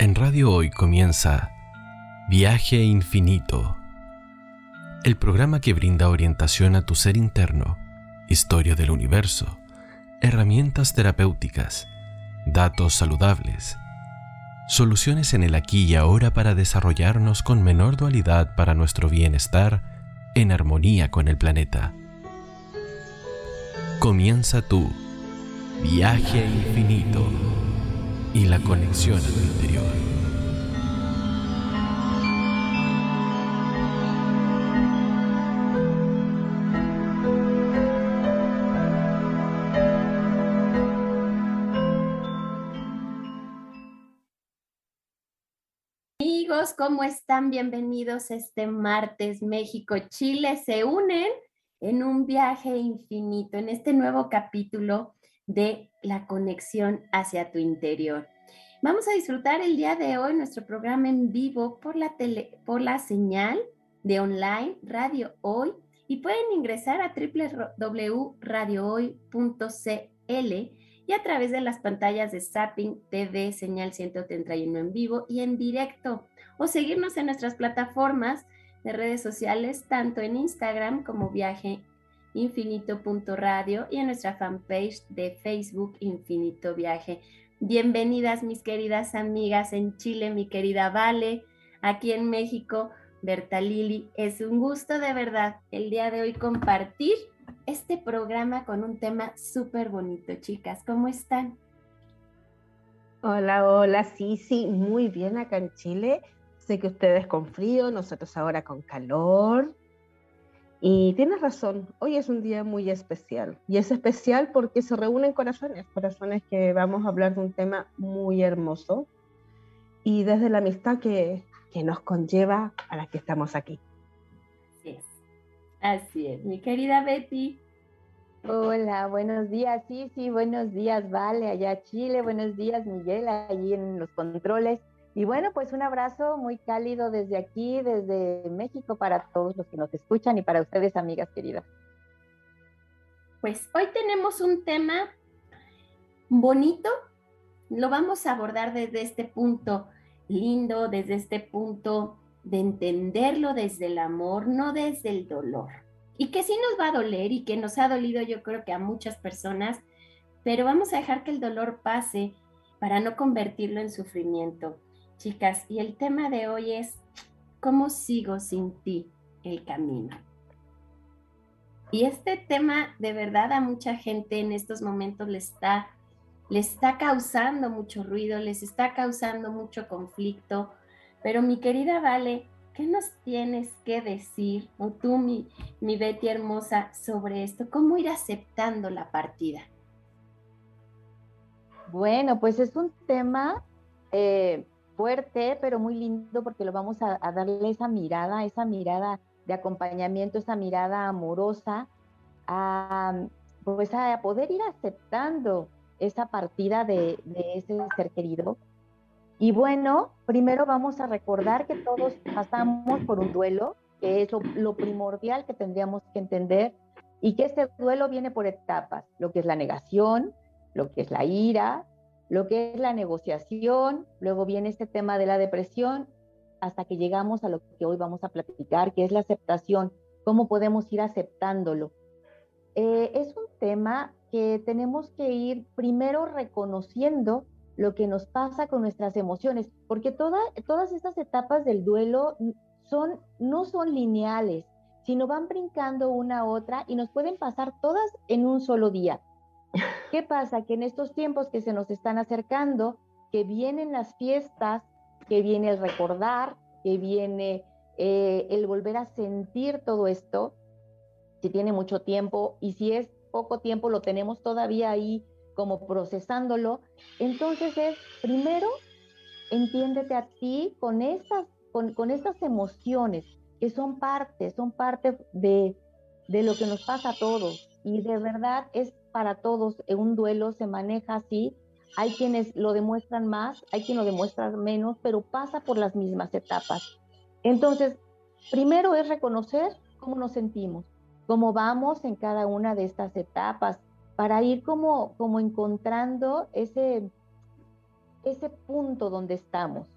En Radio Hoy comienza Viaje Infinito, el programa que brinda orientación a tu ser interno, historia del universo, herramientas terapéuticas, datos saludables, soluciones en el aquí y ahora para desarrollarnos con menor dualidad para nuestro bienestar en armonía con el planeta. Comienza tu viaje infinito y la conexión a interior. Amigos, ¿cómo están? Bienvenidos este martes. México, Chile se unen en un viaje infinito, en este nuevo capítulo de la conexión hacia tu interior. Vamos a disfrutar el día de hoy nuestro programa en vivo por la, tele, por la señal de online Radio Hoy y pueden ingresar a www.radiohoy.cl y a través de las pantallas de Zapping TV, señal 131 en vivo y en directo o seguirnos en nuestras plataformas de redes sociales, tanto en Instagram como Viaje infinito.radio y en nuestra fanpage de Facebook Infinito Viaje. Bienvenidas mis queridas amigas en Chile, mi querida Vale, aquí en México, Berta Lili. Es un gusto de verdad el día de hoy compartir este programa con un tema súper bonito, chicas. ¿Cómo están? Hola, hola, sí, sí, muy bien acá en Chile. Sé que ustedes con frío, nosotros ahora con calor. Y tienes razón, hoy es un día muy especial. Y es especial porque se reúnen corazones, corazones que vamos a hablar de un tema muy hermoso y desde la amistad que, que nos conlleva a las que estamos aquí. Así es. Así es. Mi querida Betty. Hola, buenos días. Sí, sí, buenos días, Vale, allá Chile. Buenos días, Miguel, allí en los controles. Y bueno, pues un abrazo muy cálido desde aquí, desde México, para todos los que nos escuchan y para ustedes, amigas queridas. Pues hoy tenemos un tema bonito, lo vamos a abordar desde este punto lindo, desde este punto de entenderlo desde el amor, no desde el dolor. Y que sí nos va a doler y que nos ha dolido yo creo que a muchas personas, pero vamos a dejar que el dolor pase para no convertirlo en sufrimiento chicas, y el tema de hoy es ¿Cómo sigo sin ti el camino? Y este tema de verdad a mucha gente en estos momentos le está, le está causando mucho ruido, les está causando mucho conflicto. Pero mi querida Vale, ¿qué nos tienes que decir, o tú, mi, mi Betty hermosa, sobre esto? ¿Cómo ir aceptando la partida? Bueno, pues es un tema eh, fuerte, pero muy lindo porque lo vamos a, darle esa mirada, esa mirada de acompañamiento, esa mirada amorosa, a, pues a poder ir aceptando esa partida de, ese ser querido. Y bueno, primero vamos a recordar que todos pasamos por un duelo, que es lo, lo primordial que tendríamos que entender, y que este duelo viene por etapas, lo que es la negación, lo que es la ira, lo que es la negociación, luego viene este tema de la depresión, hasta que llegamos a lo que hoy vamos a platicar, que es la aceptación, cómo podemos ir aceptándolo. Eh, es un tema que tenemos que ir primero reconociendo lo que nos pasa con nuestras emociones, porque todas estas etapas del duelo son, no son lineales, sino van brincando una a otra y nos pueden pasar todas en un solo día. ¿Qué pasa? Que en estos tiempos que se nos están acercando, que vienen las fiestas, que viene el recordar, que viene eh, el volver a sentir todo esto, si tiene mucho tiempo y si es poco tiempo lo tenemos todavía ahí como procesándolo, entonces es primero entiéndete a ti con estas, con, con estas emociones que son parte, son parte de, de lo que nos pasa a todos y de verdad es para todos. En un duelo se maneja así. Hay quienes lo demuestran más, hay quienes lo demuestran menos, pero pasa por las mismas etapas. Entonces, primero es reconocer cómo nos sentimos, cómo vamos en cada una de estas etapas, para ir como, como encontrando ese, ese punto donde estamos.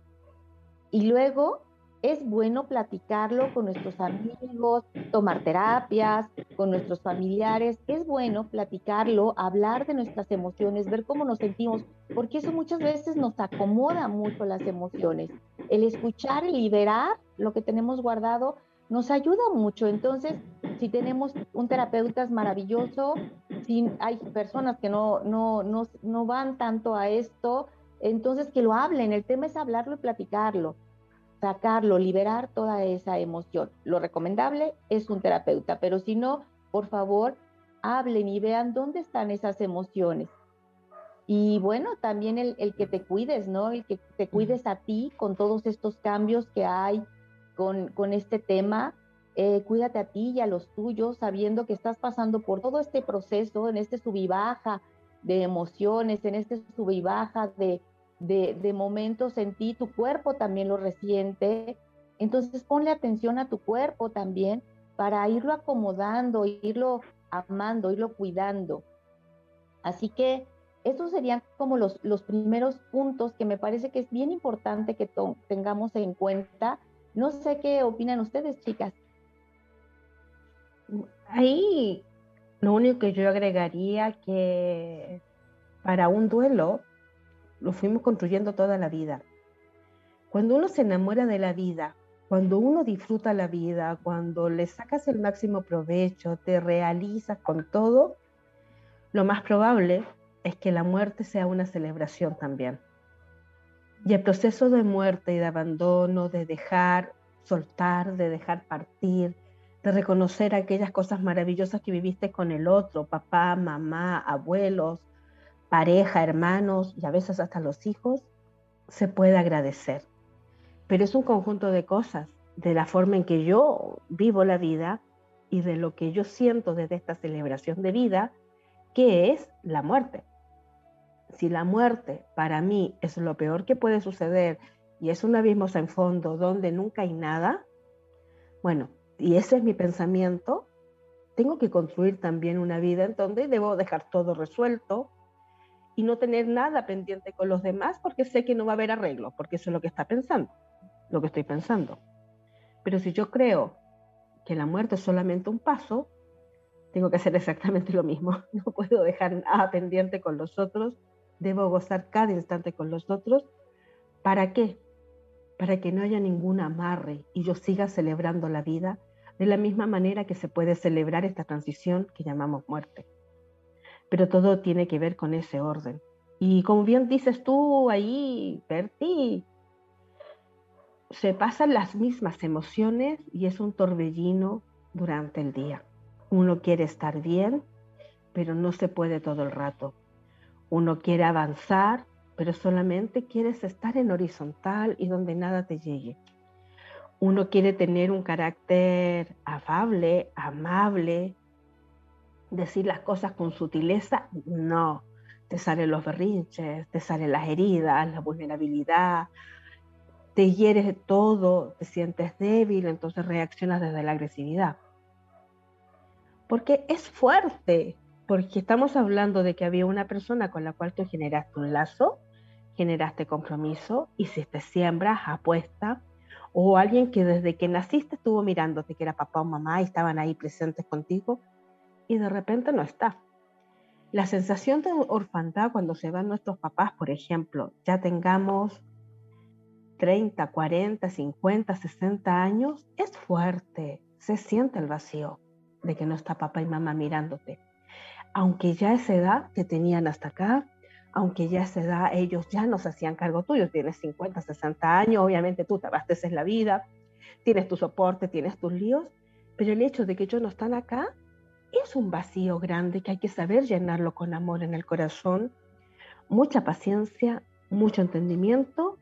Y luego es bueno platicarlo con nuestros amigos, tomar terapias, con nuestros familiares. Es bueno platicarlo, hablar de nuestras emociones, ver cómo nos sentimos, porque eso muchas veces nos acomoda mucho las emociones. El escuchar y liberar lo que tenemos guardado nos ayuda mucho. Entonces, si tenemos un terapeuta es maravilloso, si hay personas que no, no, no, no van tanto a esto, entonces que lo hablen. El tema es hablarlo y platicarlo sacarlo, liberar toda esa emoción. Lo recomendable es un terapeuta, pero si no, por favor, hablen y vean dónde están esas emociones. Y bueno, también el, que te cuides, ¿no? El que te cuides a ti con todos estos cambios que hay con, con este tema. Eh, cuídate a ti y a los tuyos, sabiendo que estás pasando por todo este proceso, en este sub y baja de emociones, en este sub y baja de, de, momentos en ti, tu cuerpo también lo resiente. Entonces ponle atención a tu cuerpo también para irlo acomodando, irlo amando, irlo cuidando. Así que estos serían como los, los primeros puntos que me parece que es bien importante que tengamos en cuenta. No sé qué opinan ustedes, chicas. Ahí lo único que yo agregaría que para un duelo lo fuimos construyendo toda la vida. Cuando uno se enamora de la vida, cuando uno disfruta la vida, cuando le sacas el máximo provecho, te realizas con todo, lo más probable es que la muerte sea una celebración también. Y el proceso de muerte y de abandono, de dejar soltar, de dejar partir, de reconocer aquellas cosas maravillosas que viviste con el otro, papá, mamá, abuelos, pareja, hermanos y a veces hasta los hijos, se puede agradecer. Pero es un conjunto de cosas, de la forma en que yo vivo la vida y de lo que yo siento desde esta celebración de vida, que es la muerte. Si la muerte para mí es lo peor que puede suceder y es un abismo en fondo donde nunca hay nada, bueno, y ese es mi pensamiento, tengo que construir también una vida en donde debo dejar todo resuelto, y no tener nada pendiente con los demás porque sé que no va a haber arreglo, porque eso es lo que está pensando, lo que estoy pensando. Pero si yo creo que la muerte es solamente un paso, tengo que hacer exactamente lo mismo. No puedo dejar nada pendiente con los otros, debo gozar cada instante con los otros. ¿Para qué? Para que no haya ningún amarre y yo siga celebrando la vida de la misma manera que se puede celebrar esta transición que llamamos muerte pero todo tiene que ver con ese orden. Y como bien dices tú ahí, Berti, se pasan las mismas emociones y es un torbellino durante el día. Uno quiere estar bien, pero no se puede todo el rato. Uno quiere avanzar, pero solamente quieres estar en horizontal y donde nada te llegue. Uno quiere tener un carácter afable, amable, decir las cosas con sutileza, no. Te salen los berrinches, te salen las heridas, la vulnerabilidad, te hieres todo, te sientes débil, entonces reaccionas desde la agresividad. Porque es fuerte, porque estamos hablando de que había una persona con la cual tú generaste un lazo, generaste compromiso, hiciste siembras, apuesta, o alguien que desde que naciste estuvo mirándote, que era papá o mamá y estaban ahí presentes contigo, y de repente no está. La sensación de orfandad cuando se van nuestros papás, por ejemplo, ya tengamos 30, 40, 50, 60 años, es fuerte. Se siente el vacío de que no está papá y mamá mirándote. Aunque ya a esa edad te tenían hasta acá, aunque ya a esa edad ellos ya no se hacían cargo tuyo, tienes 50, 60 años, obviamente tú te abasteces la vida, tienes tu soporte, tienes tus líos, pero el hecho de que ellos no están acá es un vacío grande que hay que saber llenarlo con amor en el corazón, mucha paciencia, mucho entendimiento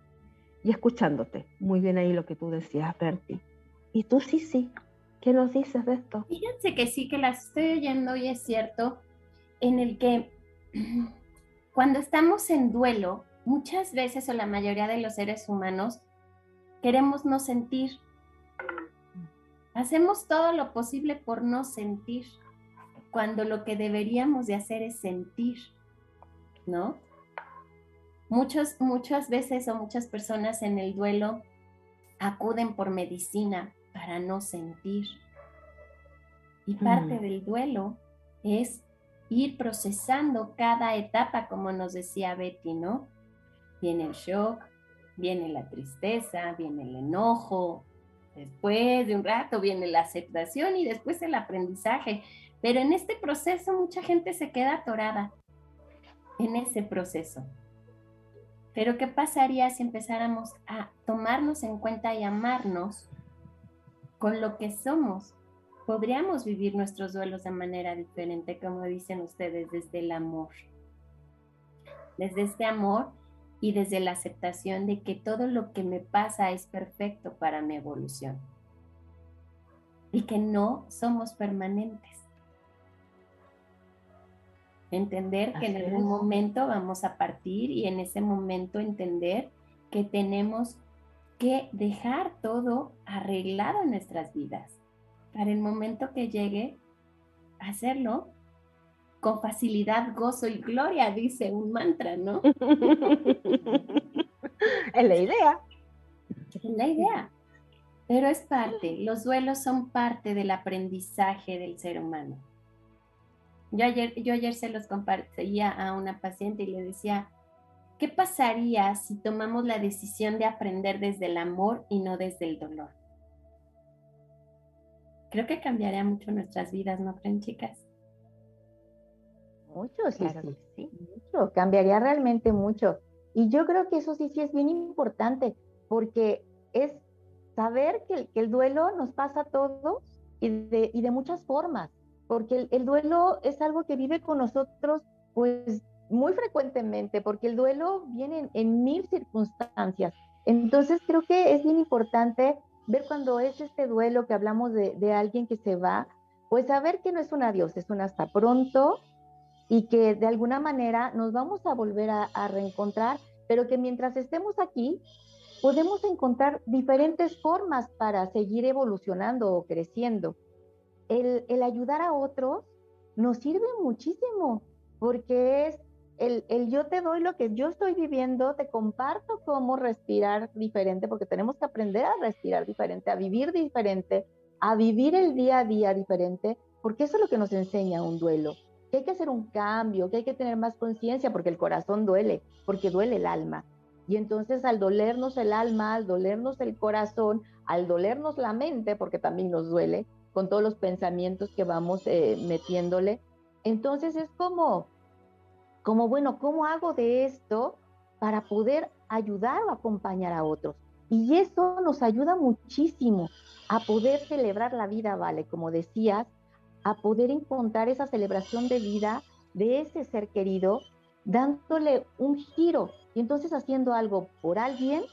y escuchándote. Muy bien ahí lo que tú decías, Berti. Y tú sí, sí. ¿Qué nos dices de esto? Fíjense que sí, que las estoy oyendo y es cierto, en el que cuando estamos en duelo, muchas veces o la mayoría de los seres humanos queremos no sentir. Hacemos todo lo posible por no sentir cuando lo que deberíamos de hacer es sentir, ¿no? Muchos, muchas veces o muchas personas en el duelo acuden por medicina para no sentir. Y parte mm. del duelo es ir procesando cada etapa, como nos decía Betty, ¿no? Viene el shock, viene la tristeza, viene el enojo, después de un rato viene la aceptación y después el aprendizaje. Pero en este proceso mucha gente se queda atorada en ese proceso. Pero ¿qué pasaría si empezáramos a tomarnos en cuenta y amarnos con lo que somos? Podríamos vivir nuestros duelos de manera diferente, como dicen ustedes, desde el amor. Desde este amor y desde la aceptación de que todo lo que me pasa es perfecto para mi evolución. Y que no somos permanentes Entender que en algún momento vamos a partir y en ese momento entender que tenemos que dejar todo arreglado en nuestras vidas para el momento que llegue hacerlo con facilidad, gozo y gloria, dice un mantra, ¿no? es la idea. Es la idea. Pero es parte, los duelos son parte del aprendizaje del ser humano. Yo ayer, yo ayer se los compartía a una paciente y le decía, ¿qué pasaría si tomamos la decisión de aprender desde el amor y no desde el dolor? Creo que cambiaría mucho nuestras vidas, ¿no creen, chicas? Mucho, sí, sí, mucho, cambiaría realmente mucho. Y yo creo que eso sí, sí es bien importante, porque es saber que, el duelo nos pasa a todos y de, y de muchas formas porque el, duelo es algo que vive con nosotros pues muy frecuentemente, porque el duelo viene en, mil circunstancias. Entonces creo que es bien importante ver cuando es este duelo que hablamos de, alguien que se va, pues saber que no es un adiós, es un hasta pronto y que de alguna manera nos vamos a volver a reencontrar, pero que mientras estemos aquí podemos encontrar diferentes formas para seguir evolucionando o creciendo el, ayudar a otros nos sirve muchísimo, porque es el, yo te doy lo que yo estoy viviendo, te comparto cómo respirar diferente, porque tenemos que aprender a respirar diferente, a vivir diferente, a vivir el día a día diferente, porque eso es lo que nos enseña un duelo, que hay que hacer un cambio, que hay que tener más conciencia, porque el corazón duele, porque duele el alma. Y entonces al dolernos el alma, al dolernos el corazón, al dolernos la mente, porque también nos duele, con todos los pensamientos que vamos eh, metiéndole. Entonces es como, como, bueno, ¿cómo hago de esto para poder ayudar o acompañar a otros? Y eso nos ayuda muchísimo a poder celebrar la vida, ¿vale? Como decías, a poder encontrar esa celebración de vida de ese ser querido, dándole un giro y entonces haciendo algo por alguien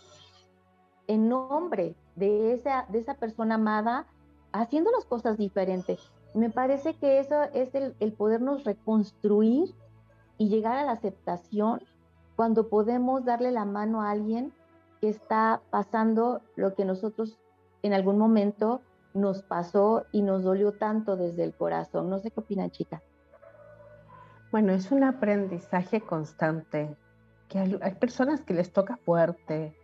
en nombre de esa, de esa persona amada haciendo las cosas diferentes. Me parece que eso es el, el podernos reconstruir y llegar a la aceptación cuando podemos darle la mano a alguien que está pasando lo que nosotros en algún momento nos pasó y nos dolió tanto desde el corazón. No sé qué opinan, chicas. Bueno, es un aprendizaje constante, que hay, hay, personas que les toca fuerte.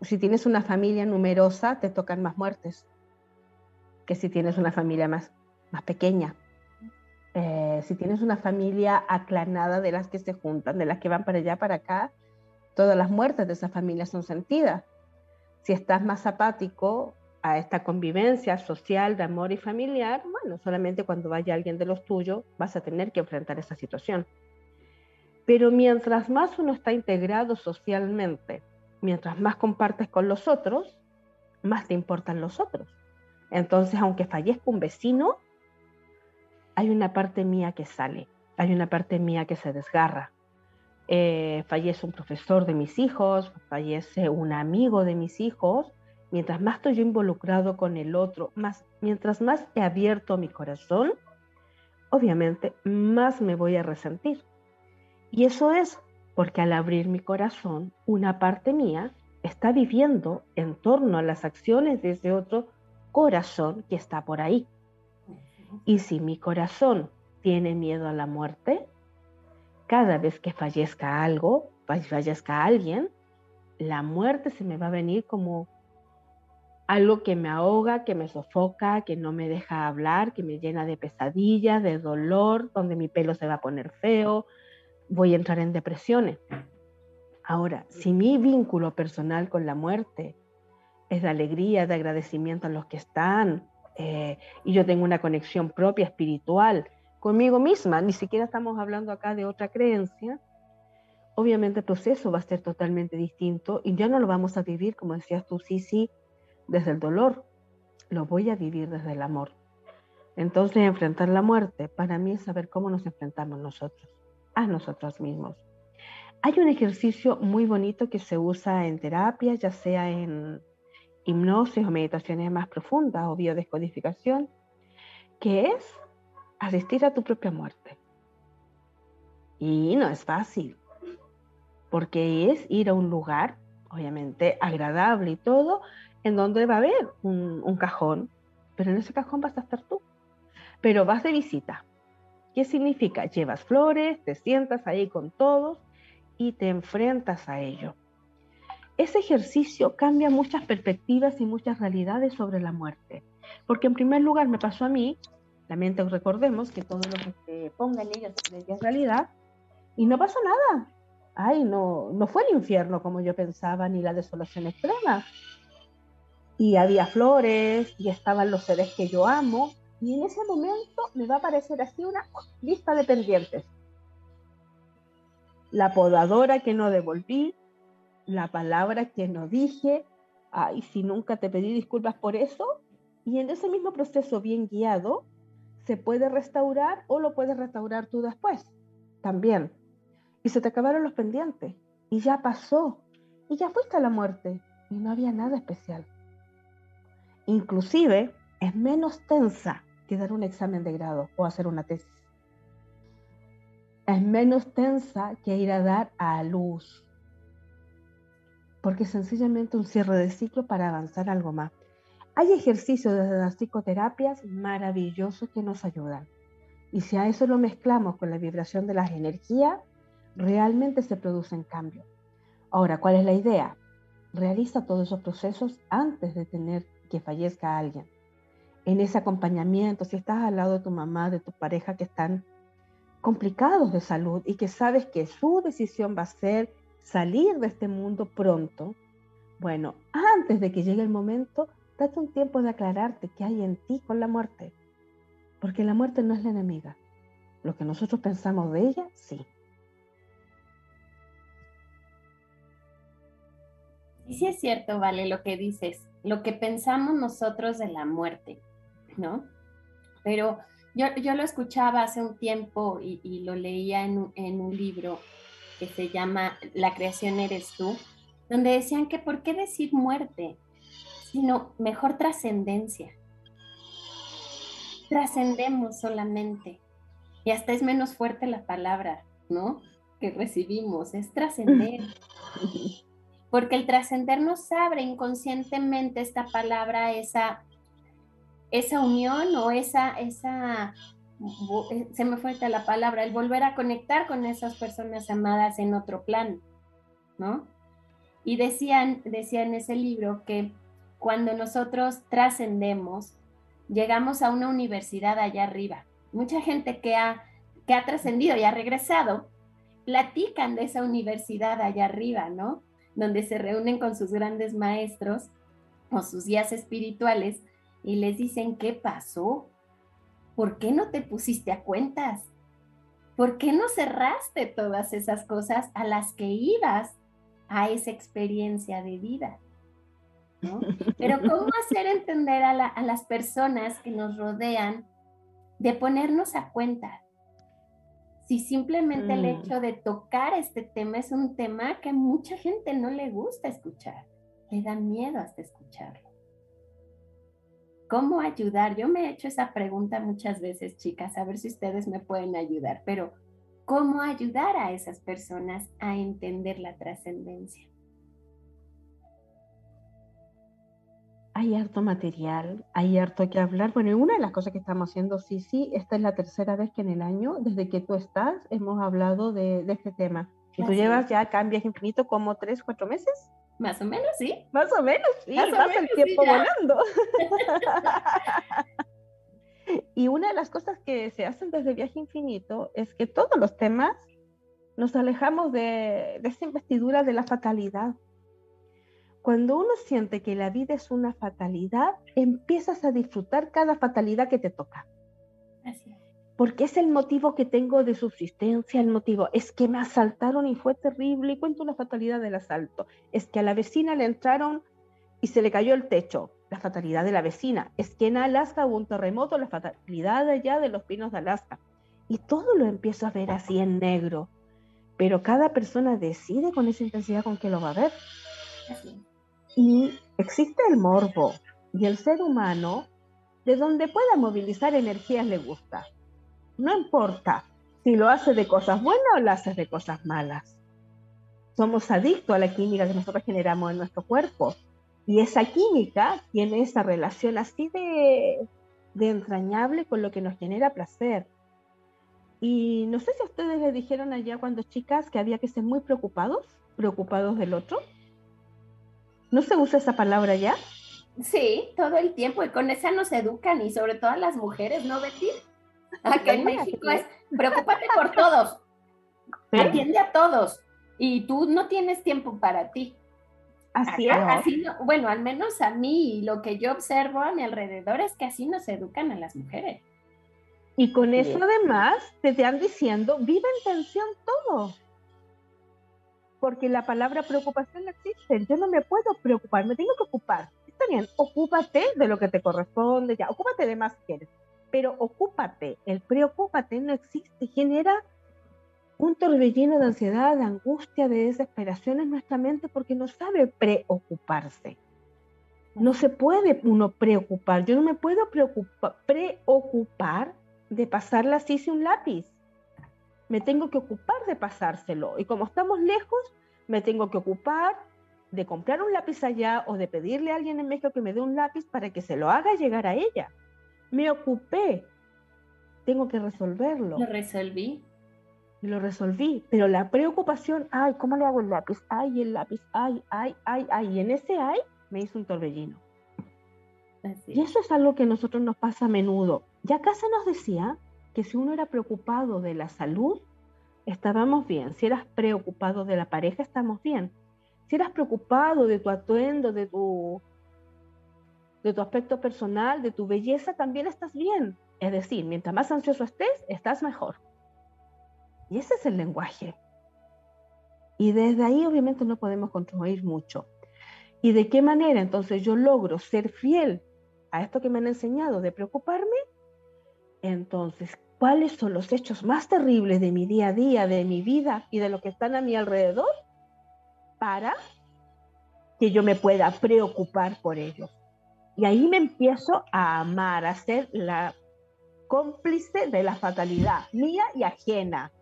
Si tienes una familia numerosa, te tocan más muertes que si tienes una familia más, más pequeña. Eh, si tienes una familia aclanada de las que se juntan, de las que van para allá, para acá, todas las muertes de esa familia son sentidas. Si estás más apático a esta convivencia social de amor y familiar, bueno, solamente cuando vaya alguien de los tuyos vas a tener que enfrentar esa situación. Pero mientras más uno está integrado socialmente, mientras más compartes con los otros, más te importan los otros. Entonces, aunque fallezca un vecino, hay una parte mía que sale, hay una parte mía que se desgarra. Eh, fallece un profesor de mis hijos, fallece un amigo de mis hijos, mientras más estoy yo involucrado con el otro, más, mientras más he abierto mi corazón, obviamente más me voy a resentir. Y eso es porque al abrir mi corazón, una parte mía está viviendo en torno a las acciones de ese otro corazón que está por ahí. Y si mi corazón tiene miedo a la muerte, cada vez que fallezca algo, fallezca alguien, la muerte se me va a venir como algo que me ahoga, que me sofoca, que no me deja hablar, que me llena de pesadillas, de dolor, donde mi pelo se va a poner feo, voy a entrar en depresiones. Ahora, si mi vínculo personal con la muerte es de alegría, de agradecimiento a los que están, eh, y yo tengo una conexión propia espiritual conmigo misma, ni siquiera estamos hablando acá de otra creencia, obviamente el proceso va a ser totalmente distinto y ya no lo vamos a vivir, como decías tú, sí, sí, desde el dolor, lo voy a vivir desde el amor. Entonces, enfrentar la muerte para mí es saber cómo nos enfrentamos nosotros, a nosotros mismos. Hay un ejercicio muy bonito que se usa en terapia, ya sea en hipnosis o meditaciones más profundas o biodescodificación, que es asistir a tu propia muerte. Y no es fácil, porque es ir a un lugar, obviamente agradable y todo, en donde va a haber un, cajón, pero en ese cajón vas a estar tú. Pero vas de visita. ¿Qué significa? Llevas flores, te sientas ahí con todos y te enfrentas a ello. Ese ejercicio cambia muchas perspectivas y muchas realidades sobre la muerte. Porque en primer lugar me pasó a mí, la mente recordemos que todo lo que se ponga en ella es realidad, y no pasa nada. Ay, no, no fue el infierno como yo pensaba, ni la desolación extrema. Y había flores, y estaban los seres que yo amo, y en ese momento me va a aparecer así una lista de pendientes la podadora que no devolví, la palabra que no dije, ay, si nunca te pedí disculpas por eso, y en ese mismo proceso bien guiado, se puede restaurar o lo puedes restaurar tú después, también. Y se te acabaron los pendientes, y ya pasó, y ya fuiste a la muerte, y no había nada especial. Inclusive, es menos tensa que dar un examen de grado o hacer una tesis es menos tensa que ir a dar a luz. Porque sencillamente un cierre de ciclo para avanzar algo más. Hay ejercicios desde las psicoterapias maravillosos que nos ayudan. Y si a eso lo mezclamos con la vibración de las energías, realmente se producen cambios. Ahora, ¿cuál es la idea? Realiza todos esos procesos antes de tener que fallezca alguien. En ese acompañamiento, si estás al lado de tu mamá, de tu pareja que están complicados de salud y que sabes que su decisión va a ser salir de este mundo pronto, bueno, antes de que llegue el momento, date un tiempo de aclararte qué hay en ti con la muerte. Porque la muerte no es la enemiga. Lo que nosotros pensamos de ella, sí. Y sí es cierto, Vale, lo que dices, lo que pensamos nosotros de la muerte, ¿no? Pero yo, lo escuchaba hace un tiempo y, lo leía en, un libro que se llama La creación eres tú, donde decían que por qué decir muerte, sino mejor trascendencia. Trascendemos solamente. Y hasta es menos fuerte la palabra, ¿no? Que recibimos, es trascender. Porque el trascender nos abre inconscientemente esta palabra, esa esa unión o esa, esa, se me fue la palabra, el volver a conectar con esas personas amadas en otro plano, ¿no? Y decían, decía en ese libro que cuando nosotros trascendemos, llegamos a una universidad allá arriba. Mucha gente que ha, que ha trascendido y ha regresado, platican de esa universidad allá arriba, ¿no? Donde se reúnen con sus grandes maestros o sus guías espirituales y les dicen, ¿qué pasó? ¿Por qué no te pusiste a cuentas? ¿Por qué no cerraste todas esas cosas a las que ibas a esa experiencia de vida? Pero ¿cómo hacer entender a, a las personas que nos rodean de ponernos a cuenta? Si simplemente el mm. hecho de tocar este tema es un tema que a mucha gente no le gusta escuchar, le da miedo hasta escucharlo. ¿Cómo ayudar? Yo me he hecho esa pregunta muchas veces, chicas, a ver si ustedes me pueden ayudar, pero ¿cómo ayudar a esas personas a entender la trascendencia? Hay harto material, hay harto que hablar. Bueno, y una de las cosas que estamos haciendo, sí, sí, esta es la tercera vez que en el año, desde que tú estás, hemos hablado de, de este tema. Y tú llevas ya acá en Viaje Infinito como tres, cuatro meses. Más o menos, sí. Más o menos, sí, Más pasa el tiempo volando. y una de las cosas que se hacen desde Viaje Infinito es que todos los temas nos alejamos de, de esa investidura de la fatalidad. Cuando uno siente que la vida es una fatalidad, empiezas a disfrutar cada fatalidad que te toca. Así Porque es el motivo que tengo de subsistencia, el motivo es que me asaltaron y fue terrible. Y cuento la fatalidad del asalto. Es que a la vecina le entraron y se le cayó el techo. La fatalidad de la vecina. Es que en Alaska hubo un terremoto, la fatalidad allá de los pinos de Alaska. Y todo lo empiezo a ver así en negro. Pero cada persona decide con esa intensidad con que lo va a ver. Así. Y existe el morbo y el ser humano, de donde pueda movilizar energías le gusta. No importa si lo hace de cosas buenas o lo hace de cosas malas. Somos adictos a la química que nosotros generamos en nuestro cuerpo. Y esa química tiene esa relación así de, de entrañable con lo que nos genera placer. Y no sé si a ustedes les dijeron allá cuando chicas que había que ser muy preocupados, preocupados del otro. ¿No se usa esa palabra ya? Sí, todo el tiempo y con esa nos educan y sobre todo a las mujeres, ¿no, Betty? Acá en México es, preocúpate por todos, atiende a todos y tú no tienes tiempo para ti. Así es. Así bueno, al menos a mí lo que yo observo a mi alrededor es que así nos educan a las mujeres. Y con eso además te están diciendo, vive en tensión todo porque la palabra preocupación no existe. Yo no me puedo preocupar, me tengo que ocupar. Está bien, ocúpate de lo que te corresponde, ya, ocúpate de más que quieres, pero ocúpate. El preocúpate no existe, genera un torbellino de ansiedad, de angustia, de desesperación en nuestra mente porque no sabe preocuparse. No se puede uno preocupar. Yo no me puedo preocupar de pasarla así sin un lápiz me tengo que ocupar de pasárselo. Y como estamos lejos, me tengo que ocupar de comprar un lápiz allá o de pedirle a alguien en México que me dé un lápiz para que se lo haga llegar a ella. Me ocupé. Tengo que resolverlo. Lo resolví. Lo resolví, pero la preocupación, ay, ¿cómo le hago el lápiz? Ay, el lápiz, ay, ay, ay, ay. Y en ese ay me hizo un torbellino. Y eso es algo que a nosotros nos pasa a menudo. Ya acá se nos decía que si uno era preocupado de la salud, estábamos bien. Si eras preocupado de la pareja, estamos bien. Si eras preocupado de tu atuendo, de tu, de tu aspecto personal, de tu belleza, también estás bien. Es decir, mientras más ansioso estés, estás mejor. Y ese es el lenguaje. Y desde ahí obviamente no podemos construir mucho. ¿Y de qué manera entonces yo logro ser fiel a esto que me han enseñado de preocuparme? Entonces, ¿cuáles son los hechos más terribles de mi día a día, de mi vida y de lo que están a mi alrededor? Para que yo me pueda preocupar por ellos. Y ahí me empiezo a amar, a ser la cómplice de la fatalidad mía y ajena.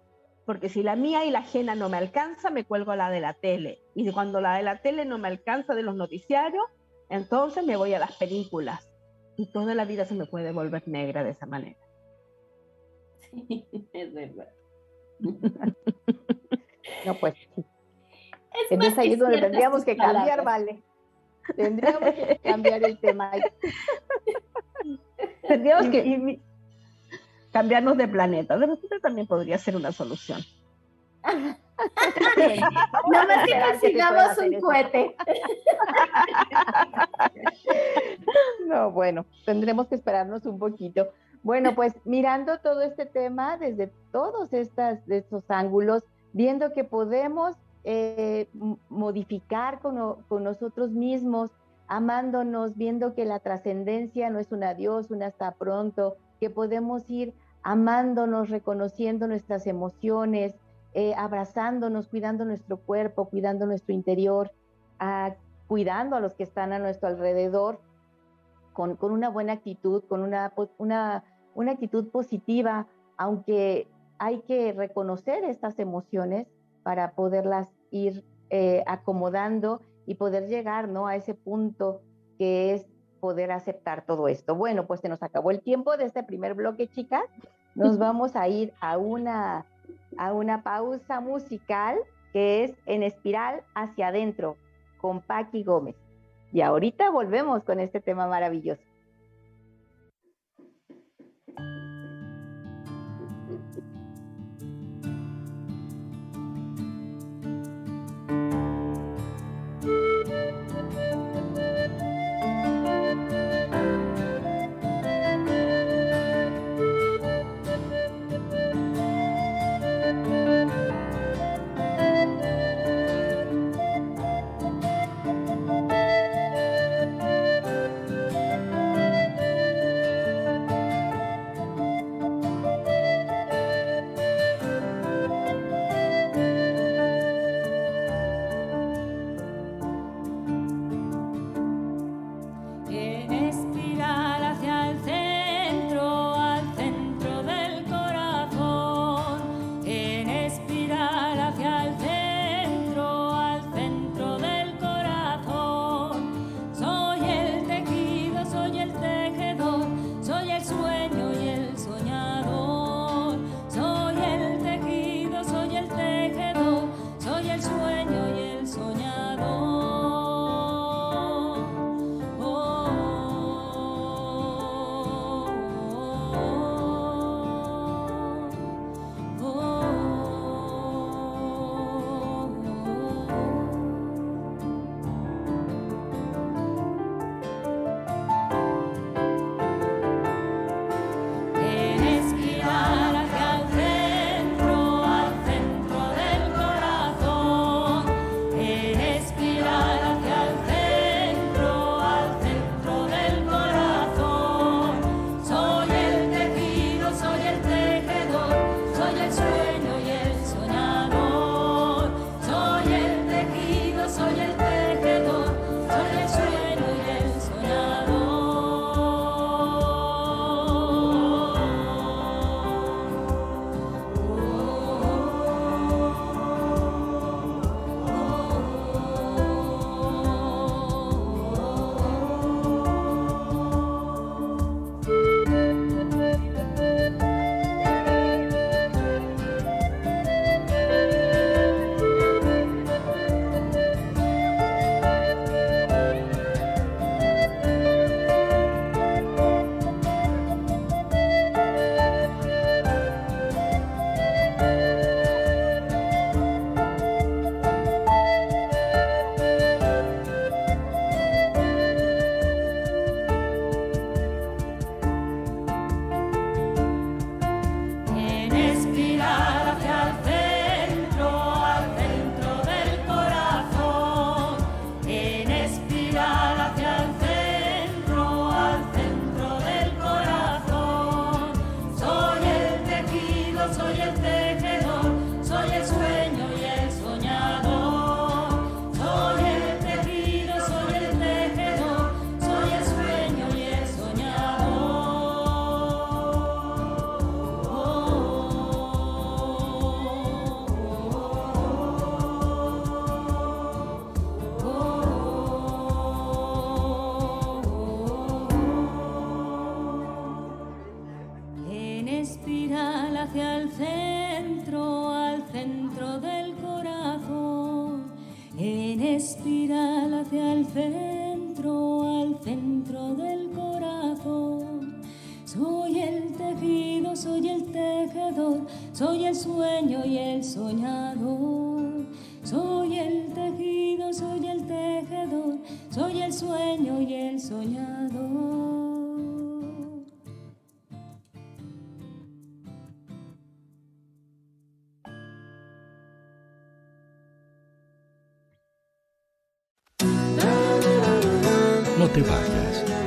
Porque si la mía y la ajena no me alcanza, me cuelgo a la de la tele. Y cuando la de la tele no me alcanza de los noticiarios, entonces me voy a las películas. Y toda la vida se me puede volver negra de esa manera. es verdad. no, pues Entonces ahí es donde tendríamos que cambiar, vale. Tendríamos que cambiar el tema. tendríamos que cambiarnos de planeta. De repente también podría ser una solución. no más que consigamos un cohete. no, bueno, tendremos que esperarnos un poquito. Bueno, pues mirando todo este tema desde todos estas, estos ángulos, viendo que podemos eh, modificar con, nosotros mismos, amándonos, viendo que la trascendencia no es un adiós, un hasta pronto, que podemos ir amándonos, reconociendo nuestras emociones, eh, abrazándonos, cuidando nuestro cuerpo, cuidando nuestro interior, cuidando a los que están a nuestro alrededor, con, una buena actitud, con una actitud positiva, aunque hay que reconocer estas emociones para poderlas ir eh, acomodando y poder llegar ¿no? a ese punto que es poder aceptar todo esto. Bueno, pues se nos acabó el tiempo de este primer bloque, chicas. Nos vamos a ir a una, a una pausa musical que es En espiral hacia adentro, con Paqui Gómez. Y ahorita volvemos con este tema maravilloso. el tejedor, soy el sueño y el soñador. Soy el tejido, soy el tejedor, soy el sueño y el soñador.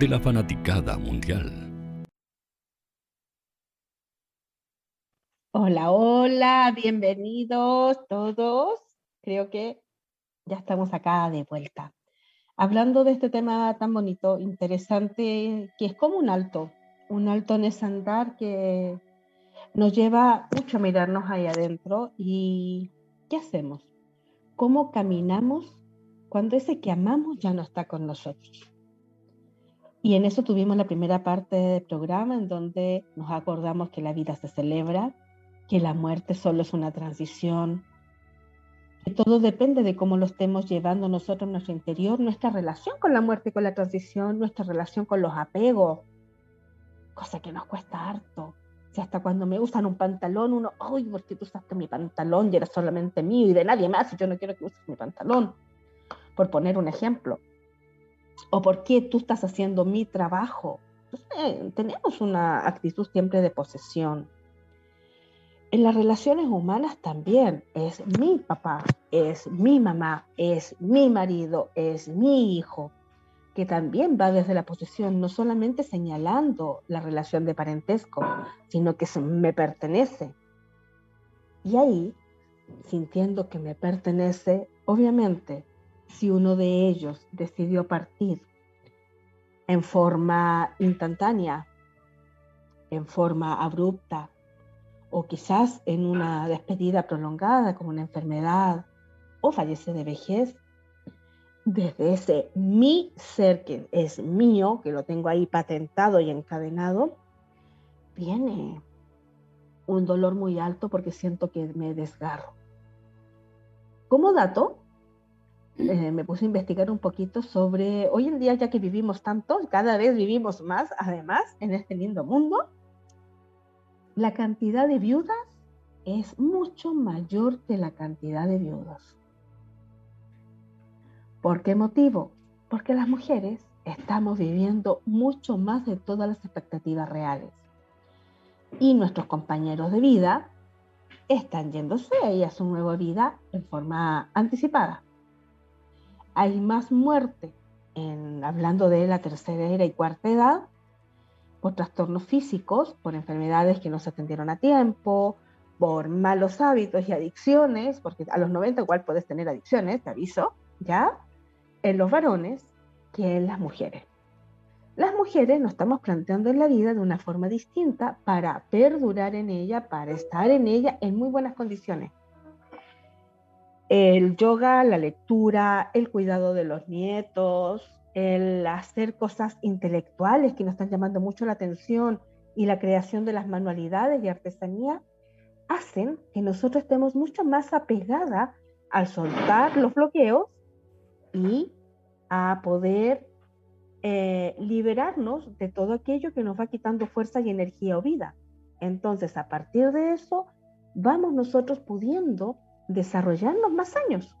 de la fanaticada mundial. Hola, hola, bienvenidos todos. Creo que ya estamos acá de vuelta. Hablando de este tema tan bonito, interesante, que es como un alto, un alto en ese andar que nos lleva mucho a mirarnos ahí adentro y ¿qué hacemos? ¿Cómo caminamos cuando ese que amamos ya no está con nosotros? Y en eso tuvimos la primera parte del programa en donde nos acordamos que la vida se celebra, que la muerte solo es una transición, que todo depende de cómo lo estemos llevando nosotros en nuestro interior, nuestra relación con la muerte con la transición, nuestra relación con los apegos, cosa que nos cuesta harto. Si hasta cuando me usan un pantalón, uno, ay, ¿por qué tú usaste mi pantalón y era solamente mío y de nadie más y yo no quiero que uses mi pantalón? Por poner un ejemplo. ¿O por qué tú estás haciendo mi trabajo? Entonces, tenemos una actitud siempre de posesión en las relaciones humanas también es mi papá, es mi mamá, es mi marido, es mi hijo, que también va desde la posesión, no solamente señalando la relación de parentesco, sino que me pertenece. Y ahí, sintiendo que me pertenece, obviamente, si uno de ellos decidió partir en forma instantánea, en forma abrupta, o quizás en una despedida prolongada como una enfermedad o fallece de vejez, desde ese mi ser que es mío, que lo tengo ahí patentado y encadenado, viene un dolor muy alto porque siento que me desgarro. Como dato, eh, me puse a investigar un poquito sobre, hoy en día ya que vivimos tanto, cada vez vivimos más, además, en este lindo mundo, la cantidad de viudas es mucho mayor que la cantidad de viudos. ¿Por qué motivo? Porque las mujeres estamos viviendo mucho más de todas las expectativas reales. Y nuestros compañeros de vida están yéndose a su nueva vida en forma anticipada. Hay más muerte, en, hablando de la tercera y cuarta edad, por trastornos físicos, por enfermedades que no se atendieron a tiempo, por malos hábitos y adicciones, porque a los 90 igual puedes tener adicciones, te aviso, ¿ya? En los varones que en las mujeres. Las mujeres nos estamos planteando en la vida de una forma distinta para perdurar en ella, para estar en ella en muy buenas condiciones. El yoga, la lectura, el cuidado de los nietos, el hacer cosas intelectuales que nos están llamando mucho la atención y la creación de las manualidades y artesanía, hacen que nosotros estemos mucho más apegada al soltar los bloqueos y a poder eh, liberarnos de todo aquello que nos va quitando fuerza y energía o vida. Entonces, a partir de eso, vamos nosotros pudiendo desarrollarnos más años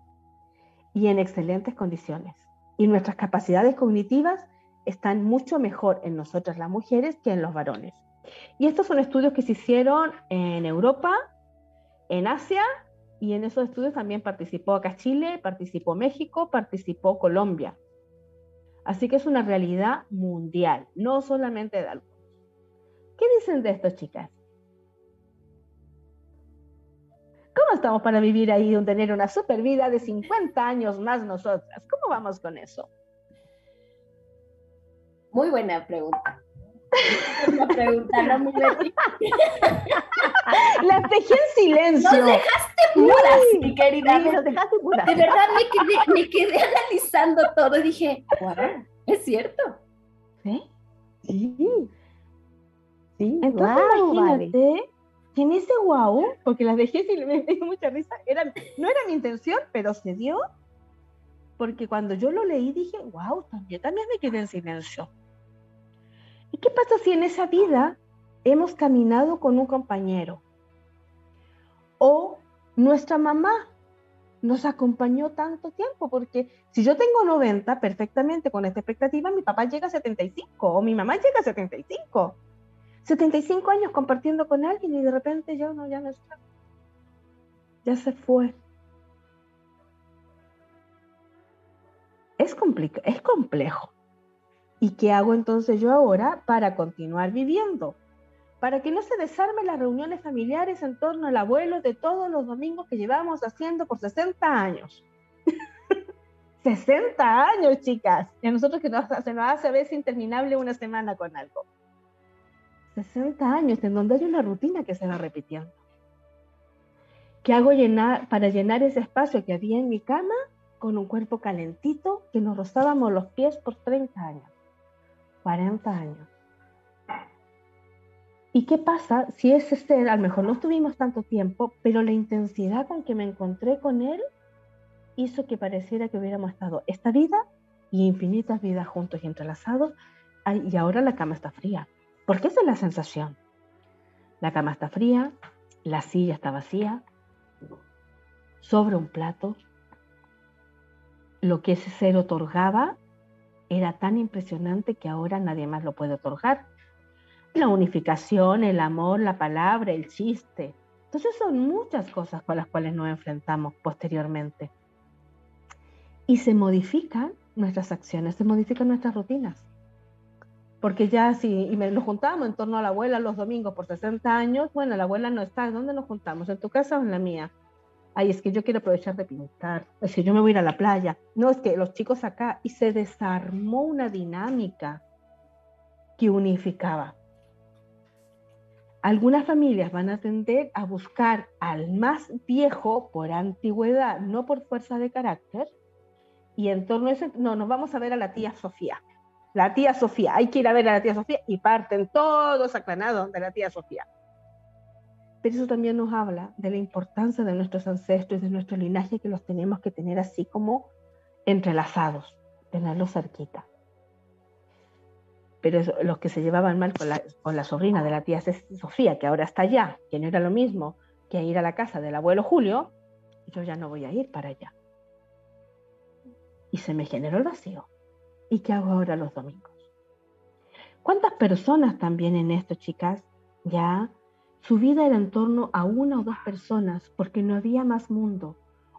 y en excelentes condiciones y nuestras capacidades cognitivas están mucho mejor en nosotras las mujeres que en los varones. Y estos son estudios que se hicieron en Europa, en Asia, y en esos estudios también participó acá Chile, participó México, participó Colombia. Así que es una realidad mundial, no solamente de algunos. ¿Qué dicen de esto, chicas? ¿Cómo estamos para vivir ahí, un tener una super vida de 50 años más nosotras? ¿Cómo vamos con eso? Muy buena pregunta. Una pregunta, no me La dejé en silencio. Nos dejaste mudas, mi querida. nos dejaste mudas. De verdad me quedé, me quedé analizando todo y dije, wow, es cierto. ¿Sí? Sí. Sí, Entonces, wow, imagínate en ese wow, porque las dejé y me dio mucha risa, no era mi intención, pero se dio, porque cuando yo lo leí dije, wow, también me quedé en silencio. ¿Y qué pasa si en esa vida hemos caminado con un compañero? O nuestra mamá nos acompañó tanto tiempo, porque si yo tengo 90 perfectamente con esta expectativa, mi papá llega a 75 o mi mamá llega a 75. 75 años compartiendo con alguien y de repente yo no, ya no está. Ya se fue. Es, es complejo. ¿Y qué hago entonces yo ahora para continuar viviendo? Para que no se desarmen las reuniones familiares en torno al abuelo de todos los domingos que llevamos haciendo por 60 años. 60 años, chicas. Y a nosotros que nos, se nos hace a veces interminable una semana con algo. 60 años en donde hay una rutina que se va repitiendo. ¿Qué hago para llenar ese espacio que había en mi cama con un cuerpo calentito que nos rozábamos los pies por 30 años, 40 años? ¿Y qué pasa si ese ser, a lo mejor no estuvimos tanto tiempo, pero la intensidad con que me encontré con él hizo que pareciera que hubiéramos estado esta vida y infinitas vidas juntos y entrelazados, y ahora la cama está fría? Porque esa es la sensación. La cama está fría, la silla está vacía, sobre un plato. Lo que ese ser otorgaba era tan impresionante que ahora nadie más lo puede otorgar. La unificación, el amor, la palabra, el chiste. Entonces son muchas cosas con las cuales nos enfrentamos posteriormente. Y se modifican nuestras acciones, se modifican nuestras rutinas porque ya si y nos juntábamos en torno a la abuela los domingos por 60 años, bueno, la abuela no está, ¿dónde nos juntamos? ¿En tu casa o en la mía? Ay, es que yo quiero aprovechar de pintar, es que yo me voy a ir a la playa. No, es que los chicos acá, y se desarmó una dinámica que unificaba. Algunas familias van a tender a buscar al más viejo por antigüedad, no por fuerza de carácter, y en torno a eso, no, nos vamos a ver a la tía Sofía la tía Sofía, hay que ir a ver a la tía Sofía y parten todos aclanados de la tía Sofía. Pero eso también nos habla de la importancia de nuestros ancestros, de nuestro linaje, que los tenemos que tener así como entrelazados, tenerlos cerquita. Pero los que se llevaban mal con la, con la sobrina de la tía Sofía, que ahora está allá, que no era lo mismo que ir a la casa del abuelo Julio, yo ya no voy a ir para allá. Y se me generó el vacío. ¿Y qué hago ahora los domingos? ¿Cuántas personas también en esto, chicas? Ya su vida era en torno a una o dos personas porque no había más mundo.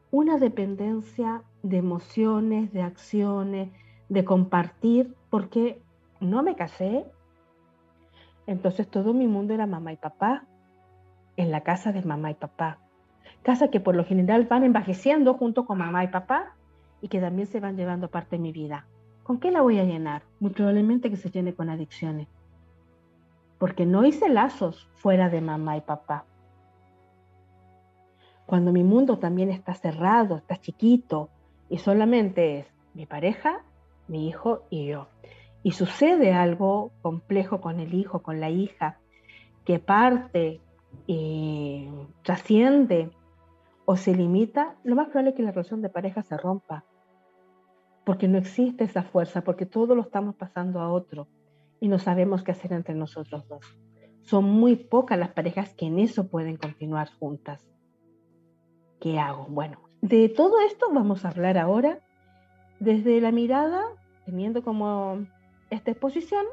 Una dependencia de emociones, de acciones, de compartir, porque no me casé. Entonces todo mi mundo era mamá y papá, en la casa de mamá y papá. Casa que por lo general van envejeciendo junto con mamá y papá y que también se van llevando parte de mi vida. ¿Con qué la voy a llenar? Muy probablemente que se llene con adicciones. Porque no hice lazos fuera de mamá y papá. Cuando mi mundo también está cerrado, está chiquito y solamente es mi pareja, mi hijo y yo. Y sucede algo complejo con el hijo, con la hija, que parte y trasciende o se limita, lo más probable es que la relación de pareja se rompa porque no existe esa fuerza, porque todo lo estamos pasando a otro y no sabemos qué hacer entre nosotros dos. Son muy pocas las parejas que en eso pueden continuar juntas. ¿Qué hago? Bueno, de todo esto vamos a hablar ahora desde la mirada, teniendo como esta exposición,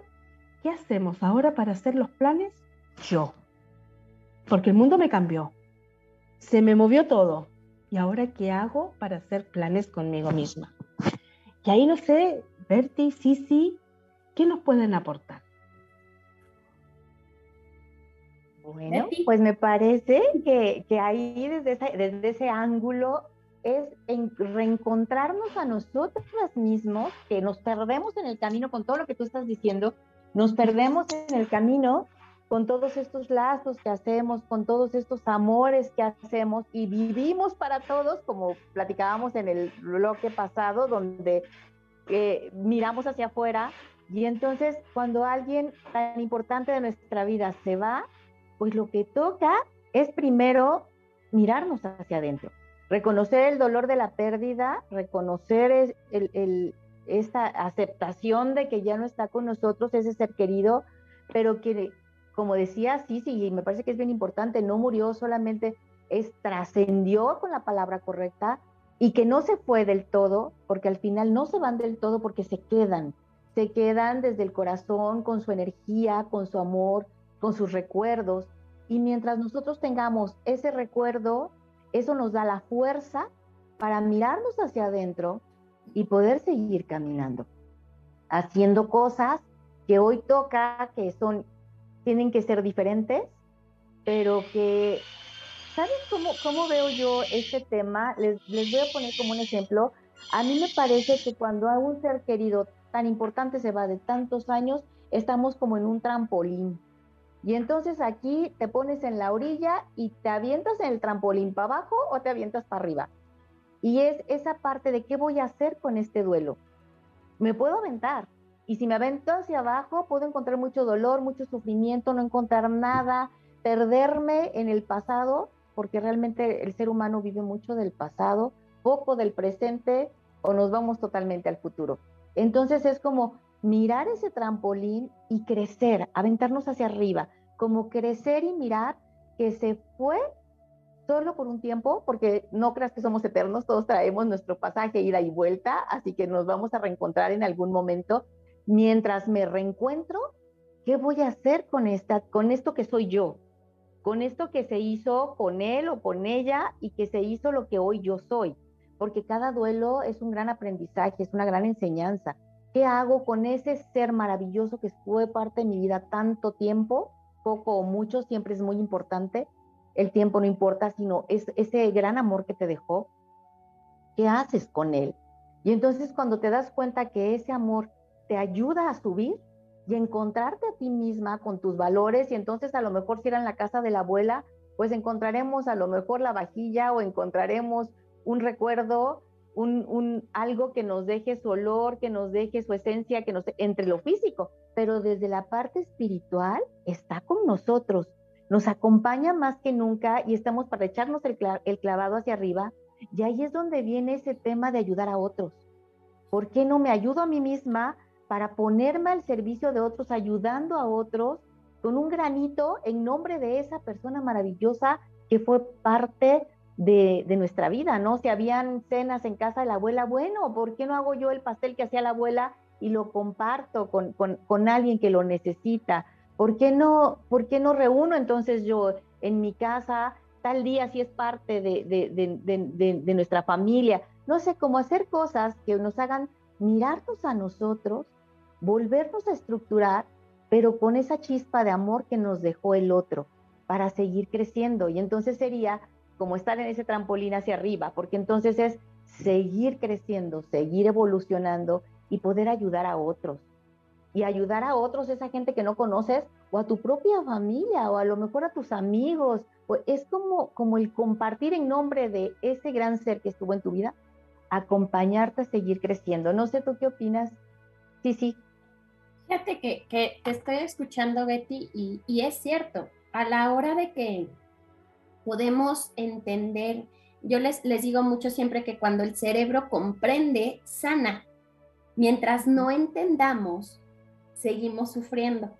¿qué hacemos ahora para hacer los planes? Yo. Porque el mundo me cambió. Se me movió todo. ¿Y ahora qué hago para hacer planes conmigo misma? Y ahí no sé, Berti, Sisi, ¿qué nos pueden aportar? Bueno, pues me parece que, ahí desde, desde ese ángulo es reencontrarnos a nosotros mismos, que nos perdemos en el camino con todo lo que tú estás diciendo, nos perdemos en el camino con todos estos lazos que hacemos, con todos estos amores que hacemos y vivimos para todos, como platicábamos en el bloque pasado, donde eh, miramos hacia afuera y entonces cuando alguien tan importante de nuestra vida se va, pues lo que toca es primero mirarnos hacia adentro, reconocer el dolor de la pérdida, reconocer el, esta aceptación de que ya no está con nosotros ese ser querido, pero que como decía, sí, sí, y me parece que es bien importante, no murió solamente, es trascendió con la palabra correcta, y que no se fue del todo, porque al final no se van del todo porque se quedan, se quedan desde el corazón con su energía, con su amor, con sus recuerdos. Y mientras nosotros tengamos ese recuerdo, eso nos da la fuerza para mirarnos hacia adentro y poder seguir caminando, haciendo cosas que hoy toca, que son, tienen que ser diferentes, pero que ¿Sabes cómo, cómo veo yo este tema? Les, les voy a poner como un ejemplo. A mí me parece que cuando a un ser querido tan importante se va de tantos años, estamos como en un trampolín. Y entonces aquí te pones en la orilla y te avientas en el trampolín para abajo o te avientas para arriba. Y es esa parte de qué voy a hacer con este duelo. Me puedo aventar. Y si me avento hacia abajo, puedo encontrar mucho dolor, mucho sufrimiento, no encontrar nada, perderme en el pasado porque realmente el ser humano vive mucho del pasado, poco del presente o nos vamos totalmente al futuro. Entonces es como mirar ese trampolín y crecer, aventarnos hacia arriba, como crecer y mirar que se fue solo por un tiempo, porque no creas que somos eternos, todos traemos nuestro pasaje ida y vuelta, así que nos vamos a reencontrar en algún momento. Mientras me reencuentro, ¿qué voy a hacer con esta con esto que soy yo? con esto que se hizo con él o con ella y que se hizo lo que hoy yo soy, porque cada duelo es un gran aprendizaje, es una gran enseñanza. ¿Qué hago con ese ser maravilloso que fue parte de mi vida tanto tiempo, poco o mucho, siempre es muy importante? El tiempo no importa, sino es ese gran amor que te dejó. ¿Qué haces con él? Y entonces cuando te das cuenta que ese amor te ayuda a subir, y encontrarte a ti misma con tus valores y entonces a lo mejor si era en la casa de la abuela, pues encontraremos a lo mejor la vajilla o encontraremos un recuerdo, un, un, algo que nos deje su olor, que nos deje su esencia, que nos entre lo físico, pero desde la parte espiritual está con nosotros, nos acompaña más que nunca y estamos para echarnos el, el clavado hacia arriba y ahí es donde viene ese tema de ayudar a otros. ¿Por qué no me ayudo a mí misma para ponerme al servicio de otros, ayudando a otros con un granito en nombre de esa persona maravillosa que fue parte de, nuestra vida, ¿no? Si habían cenas en casa de la abuela, bueno, ¿por qué no hago yo el pastel que hacía la abuela y lo comparto con, con, alguien que lo necesita? ¿Por qué, no, ¿Por qué no reúno entonces yo en mi casa tal día si es parte de, de, de nuestra familia? No sé, cómo hacer cosas que nos hagan mirarnos a nosotros volvernos a estructurar, pero con esa chispa de amor que nos dejó el otro para seguir creciendo. Y entonces sería como estar en ese trampolín hacia arriba, porque entonces es seguir creciendo, seguir evolucionando y poder ayudar a otros. Y ayudar a otros, esa gente que no conoces, o a tu propia familia, o a lo mejor a tus amigos. Es como, como el compartir en nombre de ese gran ser que estuvo en tu vida, acompañarte a seguir creciendo. No sé tú qué opinas. Sí, sí. Fíjate que, te estoy escuchando, Betty, y, es cierto, a la hora de que podemos entender, yo les, les digo mucho siempre que cuando el cerebro comprende, sana. Mientras no entendamos, seguimos sufriendo.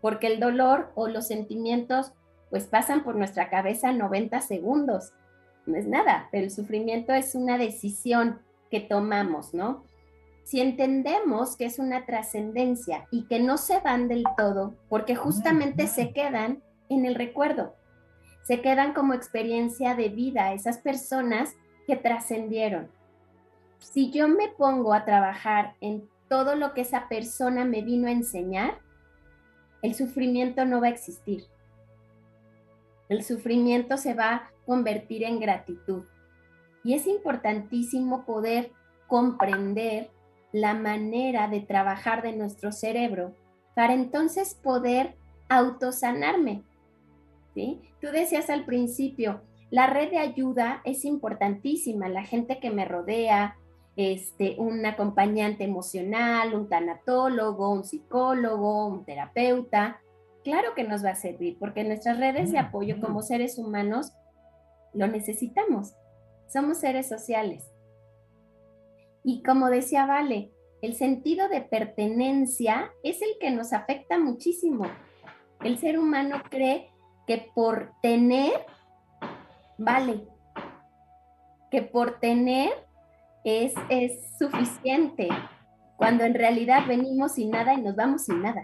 Porque el dolor o los sentimientos pues pasan por nuestra cabeza 90 segundos. No es nada, pero el sufrimiento es una decisión que tomamos, ¿no? Si entendemos que es una trascendencia y que no se van del todo, porque justamente se quedan en el recuerdo, se quedan como experiencia de vida esas personas que trascendieron. Si yo me pongo a trabajar en todo lo que esa persona me vino a enseñar, el sufrimiento no va a existir. El sufrimiento se va a convertir en gratitud. Y es importantísimo poder comprender la manera de trabajar de nuestro cerebro para entonces poder autosanarme. ¿sí? Tú decías al principio, la red de ayuda es importantísima, la gente que me rodea, este, un acompañante emocional, un tanatólogo, un psicólogo, un terapeuta, claro que nos va a servir, porque nuestras redes de apoyo como seres humanos lo necesitamos. Somos seres sociales. Y como decía Vale, el sentido de pertenencia es el que nos afecta muchísimo. El ser humano cree que por tener, vale. que por tener es, es suficiente, cuando en realidad venimos sin nada y nos vamos sin nada,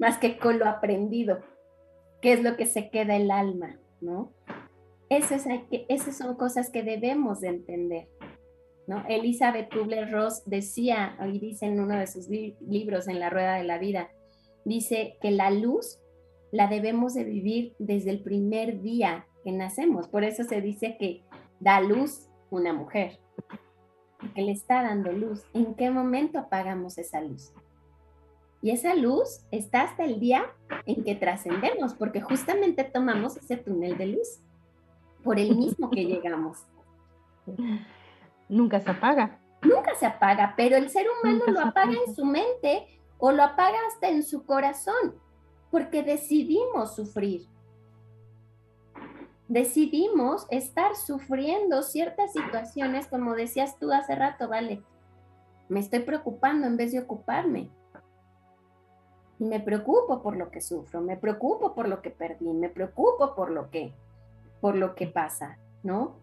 más que con lo aprendido, que es lo que se queda el alma, ¿no? Eso es, son cosas que debemos de entender. ¿No? Elizabeth Kubler-Ross decía, y dice en uno de sus libros, En la Rueda de la Vida, dice que la luz la debemos de vivir desde el primer día que nacemos. Por eso se dice que da luz una mujer, que le está dando luz. ¿En qué momento apagamos esa luz? Y esa luz está hasta el día en que trascendemos, porque justamente tomamos ese túnel de luz por el mismo que llegamos. Nunca se apaga. Nunca se apaga, pero el ser humano lo apaga en su mente o lo apaga hasta en su corazón, porque decidimos sufrir. Decidimos estar sufriendo ciertas situaciones, como decías tú hace rato, vale. Me estoy preocupando en vez de ocuparme. Y me preocupo por lo que sufro, me preocupo por lo que perdí, me preocupo por lo que por lo que pasa, ¿no?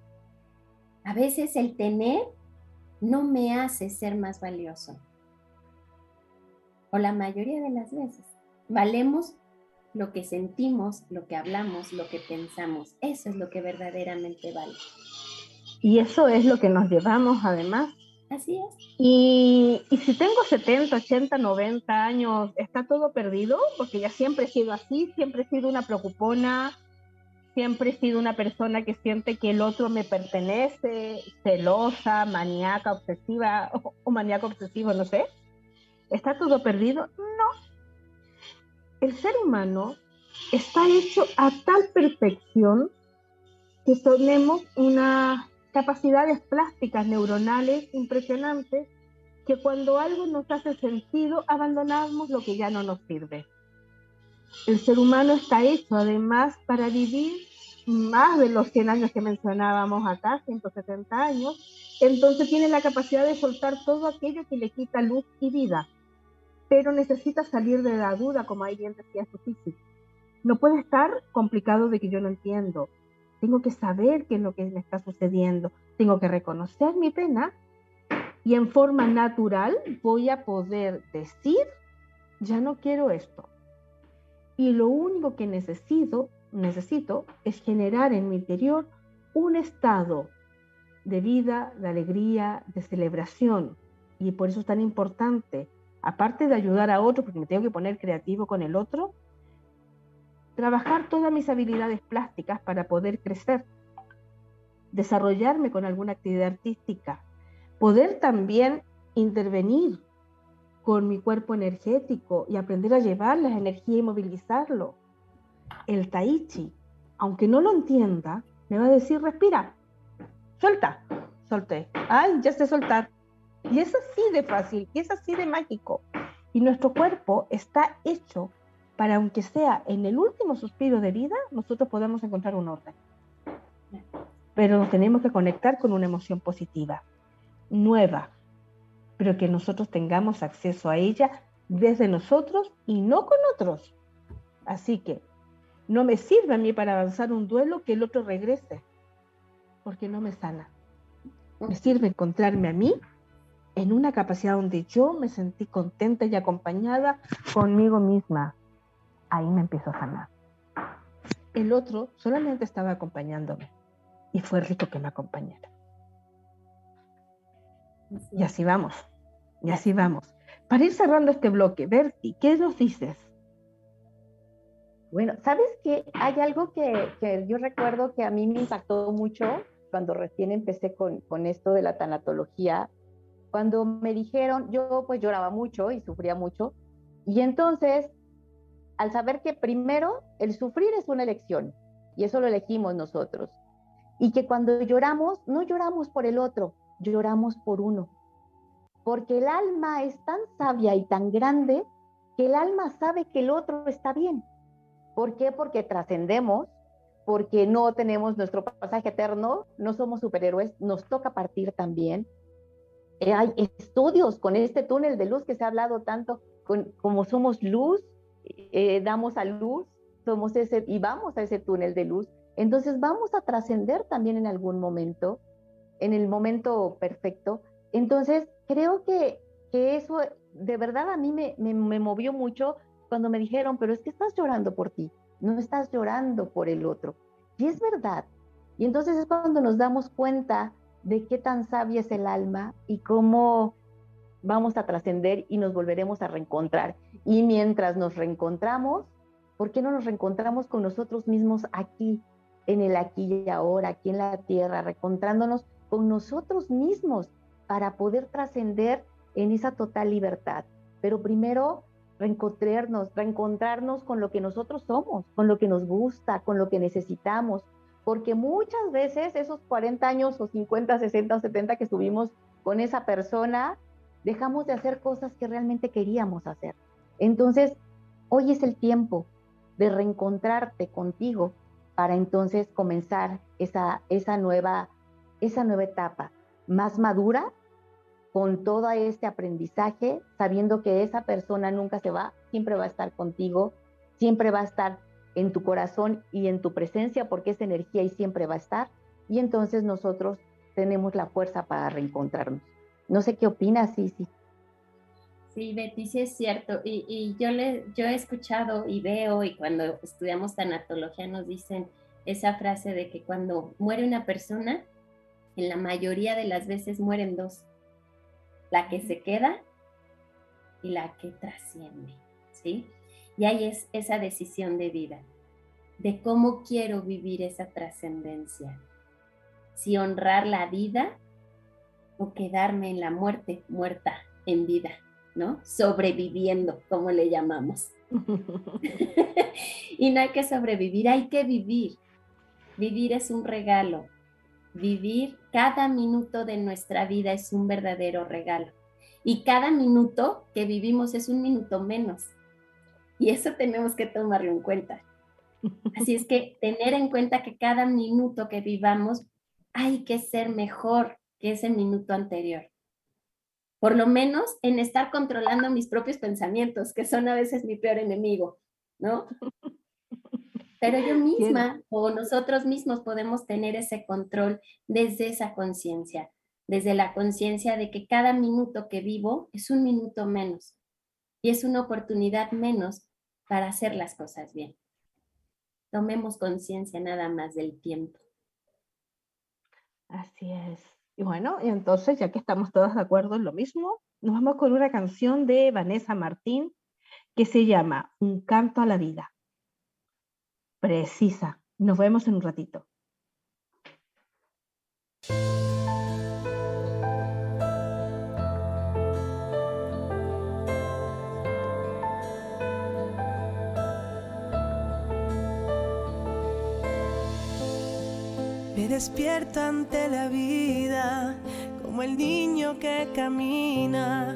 A veces el tener no me hace ser más valioso. O la mayoría de las veces. Valemos lo que sentimos, lo que hablamos, lo que pensamos. Eso es lo que verdaderamente vale. Y eso es lo que nos llevamos además. Así es. Y, y, si tengo 70, 80, 90 años, ¿está todo perdido? Porque ya siempre he sido así, siempre he sido una preocupona, siempre he sido una persona que siente que el otro me pertenece, celosa, maníaca, obsesiva o, o maníaco obsesivo, no sé. ¿Está todo perdido? No. El ser humano está hecho a tal perfección que tenemos unas capacidades plásticas neuronales impresionantes que cuando algo nos hace sentido abandonamos lo que ya no nos sirve. El ser humano está hecho además para vivir más de los 100 años que mencionábamos acá, 170 años, entonces tiene la capacidad de soltar todo aquello que le quita luz y vida, pero necesita salir de la duda, como ahí bien decía su físico. No puede estar complicado de que yo no entiendo. Tengo que saber qué es lo que me está sucediendo. Tengo que reconocer mi pena y en forma natural voy a poder decir, ya no quiero esto y lo único que necesito, es generar en mi interior un estado de vida, de alegría, de celebración. Y por eso es tan importante, aparte de ayudar a otro, porque me tengo que poner creativo con el otro, trabajar todas mis habilidades plásticas para poder crecer, desarrollarme con alguna actividad artística, poder también intervenir con mi cuerpo energético y aprender a llevar la energía y movilizarlo. El tai chi, aunque no lo entienda, me va a decir, respira, suelta, solté, ay, ya sé soltar. Y es así de fácil, y es así de mágico. Y nuestro cuerpo está hecho para, aunque sea en el último suspiro de vida, nosotros podamos encontrar un orden. Pero nos tenemos que conectar con una emoción positiva, nueva, pero que nosotros tengamos acceso a ella desde nosotros y no con otros. Así que no me sirve a mí para avanzar un duelo que el otro regrese, porque no me sana. Me sirve encontrarme a mí en una capacidad donde yo me sentí contenta y acompañada conmigo misma. Ahí me empiezo a sanar. El otro solamente estaba acompañándome y fue rico que me acompañara. Y así vamos, y así vamos. Para ir cerrando este bloque, Berti, ¿qué nos dices? Bueno, ¿sabes qué? Hay algo que, que, yo recuerdo que a mí me impactó mucho cuando recién empecé con esto de la tanatología. Cuando me dijeron, yo pues lloraba mucho y sufría mucho. Y entonces, al saber que primero el sufrir es una elección, y eso lo elegimos nosotros, y que cuando lloramos, no lloramos por el otro, lloramos por uno. Porque el alma es tan sabia y tan grande que el alma sabe que el otro está bien. ¿Por qué? Porque trascendemos, porque no tenemos nuestro pasaje eterno, no somos superhéroes, nos toca partir también. Eh, hay estudios con este túnel de luz que se ha hablado tanto, como somos luz, eh, damos a luz, somos ese y vamos a ese túnel de luz. Entonces vamos a trascender también en algún momento en el momento perfecto. Entonces, creo que, que eso de verdad a mí me, me, me movió mucho cuando me dijeron, pero es que estás llorando por ti, no estás llorando por el otro. Y es verdad. Y entonces es cuando nos damos cuenta de qué tan sabia es el alma y cómo vamos a trascender y nos volveremos a reencontrar. Y mientras nos reencontramos, ¿por qué no nos reencontramos con nosotros mismos aquí, en el aquí y ahora, aquí en la tierra, reencontrándonos con nosotros mismos para poder trascender en esa total libertad? Pero primero, reencontrarnos, reencontrarnos con lo que nosotros somos, con lo que nos gusta, con lo que necesitamos, porque muchas veces esos 40 años o 50, 60 o 70 que estuvimos con esa persona, dejamos de hacer cosas que realmente queríamos hacer. Entonces, hoy es el tiempo de reencontrarte contigo para entonces comenzar esa, esa, nueva, esa nueva etapa más madura, con todo este aprendizaje, sabiendo que esa persona nunca se va, siempre va a estar contigo, siempre va a estar en tu corazón y en tu presencia, porque esa energía y siempre va a estar. Y entonces nosotros tenemos la fuerza para reencontrarnos. No sé qué opinas, sí, sí. Betty, sí es cierto. Y, yo, le, yo he escuchado y veo, y cuando estudiamos tanatología nos dicen esa frase de que cuando muere una persona, en la mayoría de las veces mueren dos. La que se queda y la que trasciende, ¿sí? Y ahí es esa decisión de vida, de cómo quiero vivir esa trascendencia. Si honrar la vida o quedarme en la muerte, muerta en vida, ¿no? Sobreviviendo, como le llamamos. y no hay que sobrevivir, hay que vivir. Vivir es un regalo. Vivir cada minuto de nuestra vida es un verdadero regalo. Y cada minuto que vivimos es un minuto menos. Y eso tenemos que tomarlo en cuenta. Así es que tener en cuenta que cada minuto que vivamos hay que ser mejor, que ese minuto anterior. Por lo menos en estar controlando mis propios pensamientos, que son a veces mi peor enemigo, ¿no? Pero yo misma o nosotros mismos podemos tener ese control desde esa conciencia, desde la conciencia de que cada minuto que vivo es un minuto menos y es una oportunidad menos para hacer las cosas bien. Tomemos conciencia nada más del tiempo. Así es. Y bueno, y entonces, ya que estamos todos de acuerdo en lo mismo, nos vamos con una canción de Vanessa Martín que se llama Un canto a la vida. Precisa. Nos vemos en un ratito. Me despierto ante la vida como el niño que camina.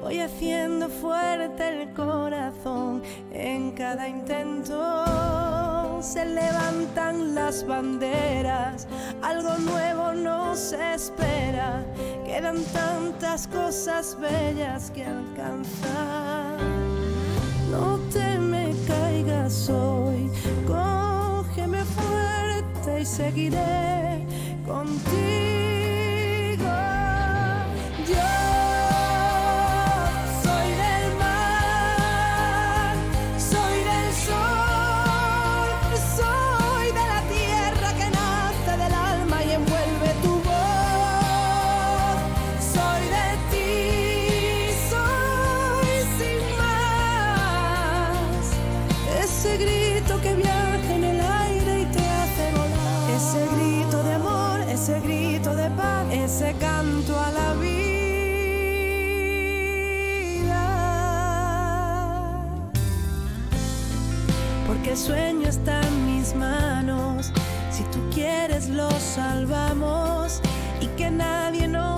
Voy haciendo fuerte el corazón en cada intento. Se levantan las banderas, algo nuevo nos espera. Quedan tantas cosas bellas que alcanzar. No te me caigas hoy y seguiré contigo. Quieres, lo salvamos y que nadie nos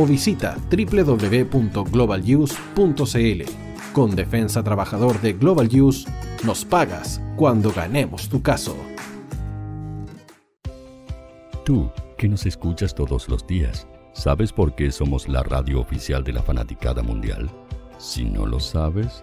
o visita www.globaluse.cl. Con Defensa Trabajador de Global Use, nos pagas cuando ganemos tu caso. Tú, que nos escuchas todos los días, ¿sabes por qué somos la radio oficial de la fanaticada mundial? Si no lo sabes,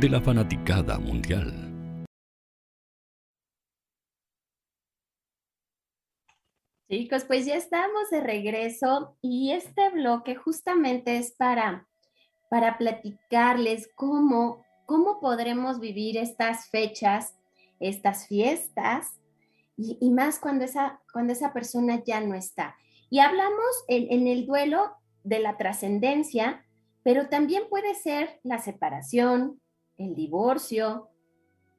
de la fanaticada mundial. Chicos, pues ya estamos de regreso y este bloque justamente es para, para platicarles cómo, cómo podremos vivir estas fechas, estas fiestas y, y más cuando esa, cuando esa persona ya no está. Y hablamos en, el duelo de la trascendencia, pero también puede ser la separación, el divorcio,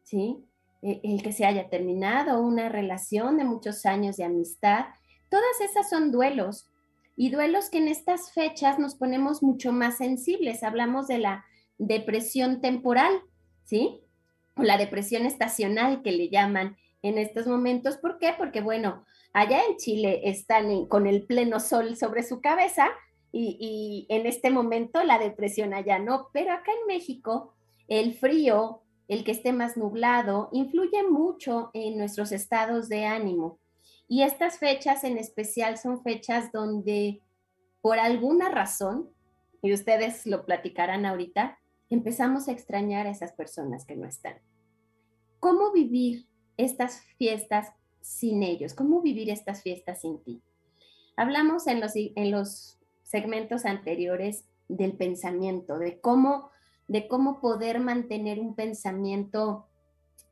¿sí? E, el que se haya terminado una relación de muchos años de amistad. Todas esas son duelos y duelos que en estas fechas nos ponemos mucho más sensibles. Hablamos de la depresión temporal, ¿sí? O la depresión estacional que le llaman en estos momentos. ¿Por qué? Porque, bueno, Allá en Chile están con el pleno sol sobre su cabeza y, en este momento la depresión allá no, pero acá en México el frío, el que esté más nublado, influye mucho en nuestros estados de ánimo. Y estas fechas en especial son fechas donde por alguna razón, y ustedes lo platicarán ahorita, empezamos a extrañar a esas personas que no están. ¿Cómo vivir estas fiestas sin ellos? ¿Cómo vivir estas fiestas sin ti? Hablamos en los, en los segmentos anteriores del pensamiento, de cómo, de cómo poder mantener un pensamiento,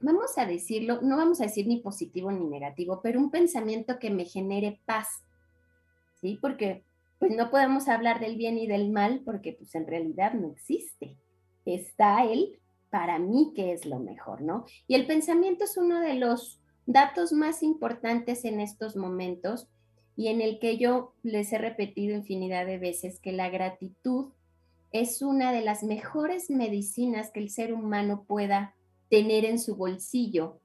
vamos a decirlo, no vamos a decir ni positivo ni negativo, pero un pensamiento que me genere paz, ¿sí? Porque pues no podemos hablar del bien y del mal porque pues en realidad no existe. Está él para mí que es lo mejor, ¿no? Y el pensamiento es uno de los datos más importantes en estos momentos y en el que yo les he repetido infinidad de veces que la gratitud es una de las mejores medicinas que el ser humano pueda tener en su bolsillo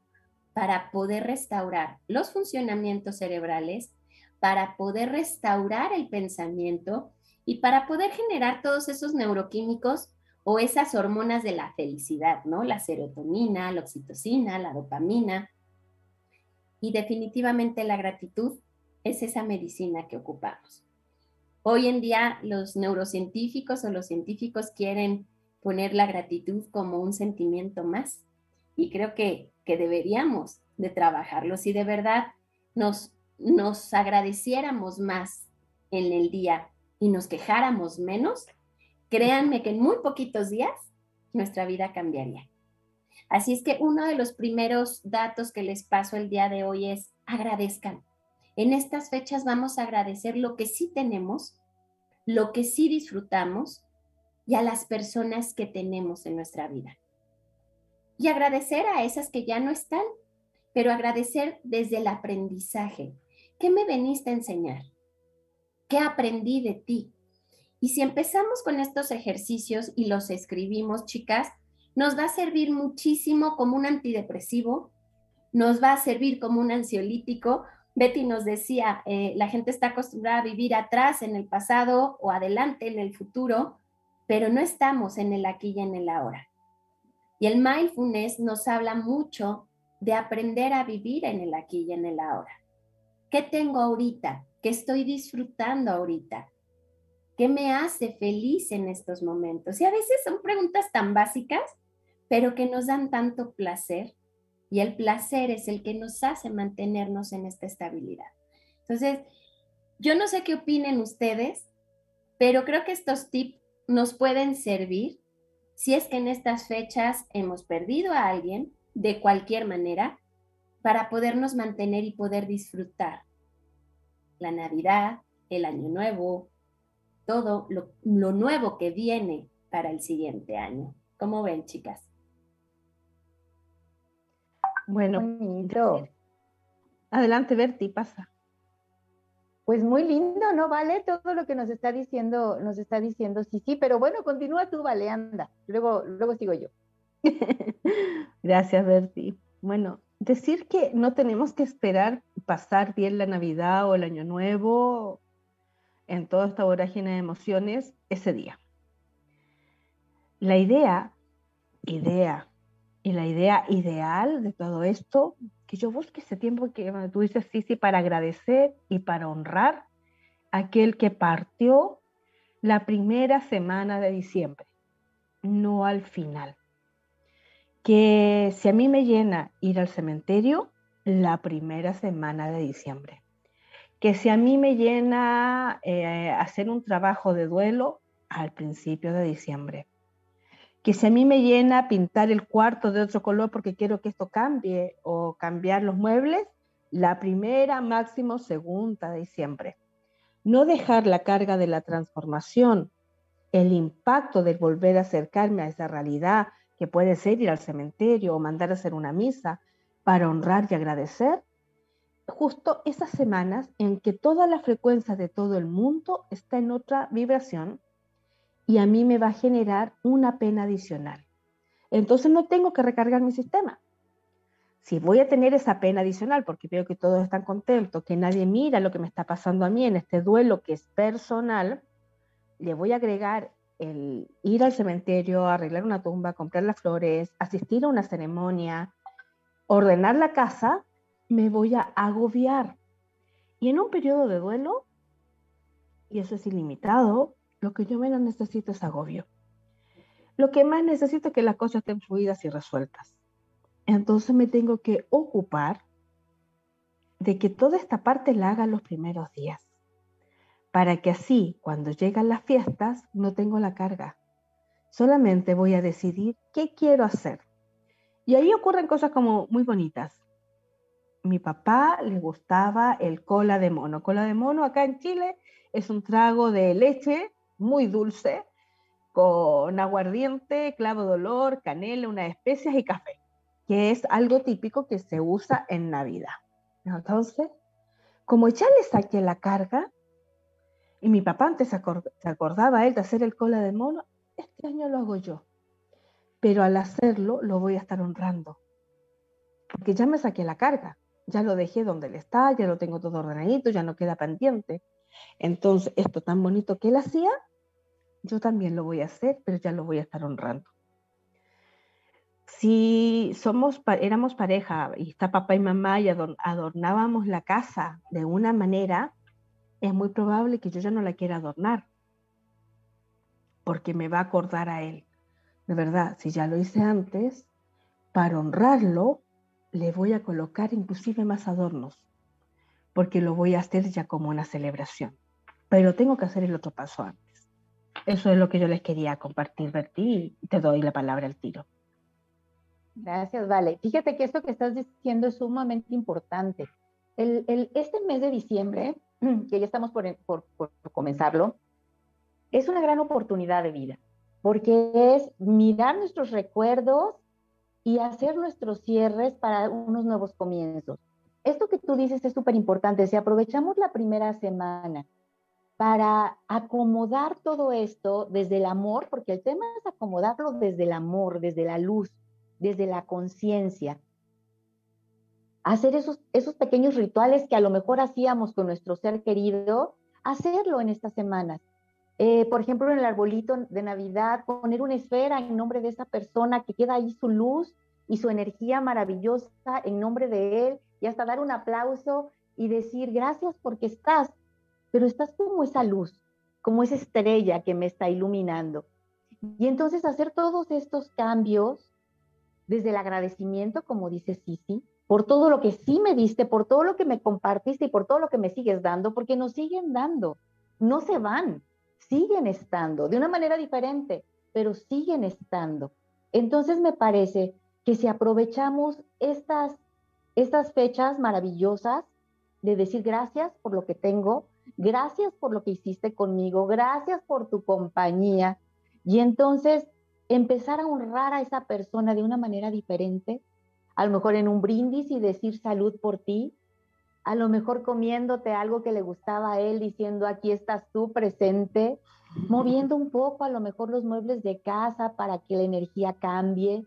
para poder restaurar los funcionamientos cerebrales, para poder restaurar el pensamiento y para poder generar todos esos neuroquímicos o esas hormonas de la felicidad, ¿no? La serotonina, la oxitocina, la dopamina, y definitivamente la gratitud es esa medicina que ocupamos. Hoy en día los neurocientíficos o los científicos quieren poner la gratitud como un sentimiento más y creo que, deberíamos de trabajarlo. Si de verdad nos, nos agradeciéramos más en el día y nos quejáramos menos, créanme que en muy poquitos días nuestra vida cambiaría. Así es que uno de los primeros datos que les paso el día de hoy es agradezcan. En estas fechas vamos a agradecer lo que sí tenemos, lo que sí disfrutamos y a las personas que tenemos en nuestra vida. Y agradecer a esas que ya no están, pero agradecer desde el aprendizaje. ¿Qué me veniste a enseñar? ¿Qué aprendí de ti? Y si empezamos con estos ejercicios y los escribimos, chicas, nos va a servir muchísimo como un antidepresivo, nos va a servir como un ansiolítico. Betty nos decía, eh, la gente está acostumbrada a vivir atrás en el pasado o adelante en el futuro, pero no estamos en el aquí y en el ahora. Y el mindfulness nos habla mucho de aprender a vivir en el aquí y en el ahora. ¿Qué tengo ahorita? ¿Qué estoy disfrutando ahorita? ¿Qué me hace feliz en estos momentos? Y a veces son preguntas tan básicas, pero que nos dan tanto placer y el placer es el que nos hace mantenernos en esta estabilidad. Entonces, yo no sé qué opinen ustedes, pero creo que estos tips nos pueden servir si es que en estas fechas hemos perdido a alguien de cualquier manera para podernos mantener y poder disfrutar la Navidad, el Año Nuevo, todo lo, nuevo que viene para el siguiente año. ¿Cómo ven, chicas? Bueno, adelante, Berti, pasa. Pues muy lindo, ¿no? Vale todo lo que nos está diciendo, nos está diciendo sí, sí, pero bueno, continúa tú, Vale, anda. Luego, luego sigo yo. Gracias, Berti. Bueno, decir que no tenemos que esperar pasar bien la Navidad o el Año Nuevo en toda esta vorágine de emociones ese día. La idea, idea, y la idea ideal de todo esto, que yo busque ese tiempo que tú dices, sí, sí, para agradecer y para honrar a aquel que partió la primera semana de diciembre, no al final. Que si a mí me llena ir al cementerio, la primera semana de diciembre. Que si a mí me llena eh, hacer un trabajo de duelo, al principio de diciembre que si a mí me llena pintar el cuarto de otro color porque quiero que esto cambie o cambiar los muebles, la primera, máximo segunda de diciembre. No dejar la carga de la transformación, el impacto de volver a acercarme a esa realidad que puede ser ir al cementerio o mandar a hacer una misa para honrar y agradecer, justo esas semanas en que toda la frecuencia de todo el mundo está en otra vibración y a mí me va a generar una pena adicional. Entonces no tengo que recargar mi sistema. Si voy a tener esa pena adicional porque veo que todos están contentos, que nadie mira lo que me está pasando a mí en este duelo que es personal, le voy a agregar el ir al cementerio, arreglar una tumba, comprar las flores, asistir a una ceremonia, ordenar la casa, me voy a agobiar. Y en un periodo de duelo, y eso es ilimitado, lo que yo menos necesito es agobio. Lo que más necesito es que las cosas estén fluidas y resueltas. Entonces me tengo que ocupar de que toda esta parte la haga los primeros días, para que así, cuando llegan las fiestas, no tengo la carga. Solamente voy a decidir qué quiero hacer. Y ahí ocurren cosas como muy bonitas. Mi papá le gustaba el cola de mono. Cola de mono acá en Chile es un trago de leche muy dulce, con aguardiente, clavo de olor, canela, unas especias y café, que es algo típico que se usa en Navidad. Entonces, como ya le saqué la carga, y mi papá antes se, acordaba él de hacer el cola de mono, este año lo hago yo. Pero al hacerlo lo voy a estar honrando. Porque ya me saqué la carga, ya lo dejé donde él está, ya lo tengo todo ordenadito, ya no queda pendiente. Entonces, esto tan bonito que él hacía, yo también lo voy a hacer, pero ya lo voy a estar honrando. Si somos, éramos pareja y está papá y mamá y adornábamos la casa de una manera, es muy probable que yo ya no la quiera adornar, porque me va a acordar a él. De verdad, si ya lo hice antes, para honrarlo, le voy a colocar inclusive más adornos, porque lo voy a hacer ya como una celebración. Pero tengo que hacer el otro paso antes. Eso es lo que yo les quería compartir, Berti, y te doy la palabra al tiro. Gracias, Vale. Fíjate que esto que estás diciendo es sumamente importante. El, este mes de diciembre, que ya estamos por, por, comenzarlo, es una gran oportunidad de vida, porque es mirar nuestros recuerdos y hacer nuestros cierres para unos nuevos comienzos. Esto que tú dices es súper importante. Si aprovechamos la primera semana para acomodar todo esto desde el amor, porque el tema es acomodarlo desde el amor, desde la luz, desde la conciencia. Hacer esos, esos pequeños rituales que a lo mejor hacíamos con nuestro ser querido, hacerlo en estas semanas. Eh, por ejemplo, en el arbolito de Navidad, poner una esfera en nombre de esa persona que queda ahí su luz y su energía maravillosa en nombre de él, y hasta dar un aplauso y decir gracias porque estás pero estás como esa luz, como esa estrella que me está iluminando. Y entonces hacer todos estos cambios desde el agradecimiento, como dice Sisi, por todo lo que sí me diste, por todo lo que me compartiste y por todo lo que me sigues dando, porque nos siguen dando, no se van, siguen estando de una manera diferente, pero siguen estando. Entonces me parece que si aprovechamos estas, estas fechas maravillosas de decir gracias por lo que tengo, gracias por lo que hiciste conmigo, gracias por tu compañía, y entonces empezar a honrar a esa persona de una manera diferente, a lo mejor en un brindis y decir salud por ti, a lo mejor comiéndote algo que le gustaba a él, diciendo aquí estás tú presente, moviendo un poco a lo mejor los muebles de casa para que la energía cambie,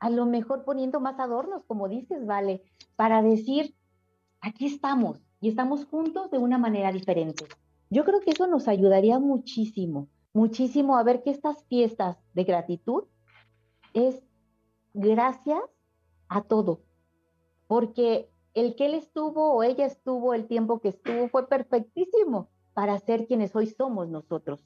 a lo mejor poniendo más adornos, como dices, vale, para decir, aquí estamos y estamos juntos de una manera diferente. Yo creo que eso nos ayudaría muchísimo, muchísimo a ver que estas fiestas de gratitud es gracias a todo, porque el que él estuvo o ella estuvo el tiempo que estuvo fue perfectísimo para ser quienes hoy somos nosotros,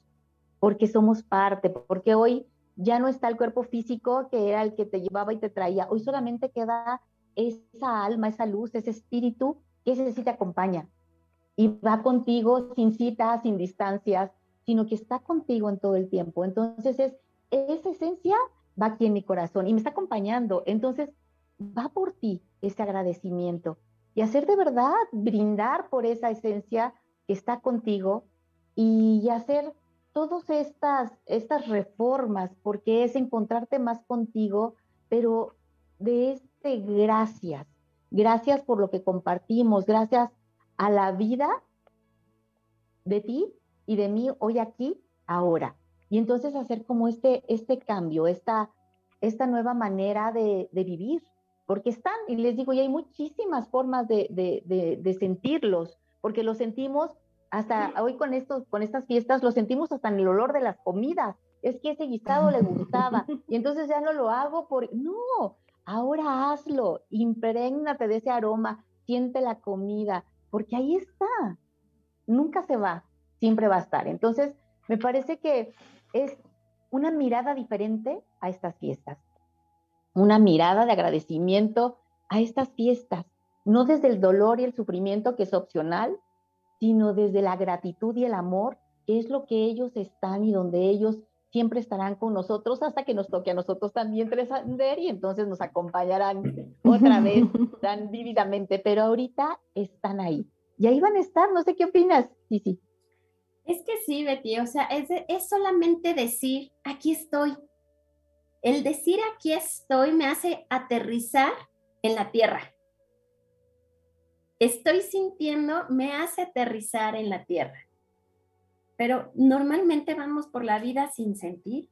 porque somos parte, porque hoy ya no está el cuerpo físico que era el que te llevaba y te traía, hoy solamente queda esa alma, esa luz, ese espíritu que ese sí te acompaña y va contigo sin citas, sin distancias, sino que está contigo en todo el tiempo. Entonces es esa esencia va aquí en mi corazón y me está acompañando. Entonces va por ti ese agradecimiento y hacer de verdad, brindar por esa esencia que está contigo y hacer todas estas, estas reformas, porque es encontrarte más contigo, pero de este gracias, gracias por lo que compartimos, gracias a la vida de ti y de mí hoy aquí, ahora. Y entonces hacer como este, este cambio, esta, esta nueva manera de, de vivir, porque están, y les digo, y hay muchísimas formas de, de, de, sentirlos, porque los sentimos hasta hoy con, estos, con estas fiestas, los sentimos hasta en el olor de las comidas. Es que ese guisado le gustaba y entonces ya no lo hago por... No, ahora hazlo, imprégnate de ese aroma, siente la comida, porque ahí está. Nunca se va, siempre va a estar. Entonces, me parece que es una mirada diferente a estas fiestas una mirada de agradecimiento a estas fiestas, no desde el dolor y el sufrimiento que es opcional, sino desde la gratitud y el amor, que es lo que ellos están y donde ellos siempre estarán con nosotros hasta que nos toque a nosotros también trascender y entonces nos acompañarán otra vez tan vívidamente, pero ahorita están ahí. Y ahí van a estar, no sé qué opinas, sí, sí. Es que sí, Betty, o sea, es, es solamente decir, aquí estoy, el decir aquí estoy me hace aterrizar en la tierra. Estoy sintiendo me hace aterrizar en la tierra. Pero normalmente vamos por la vida sin sentir,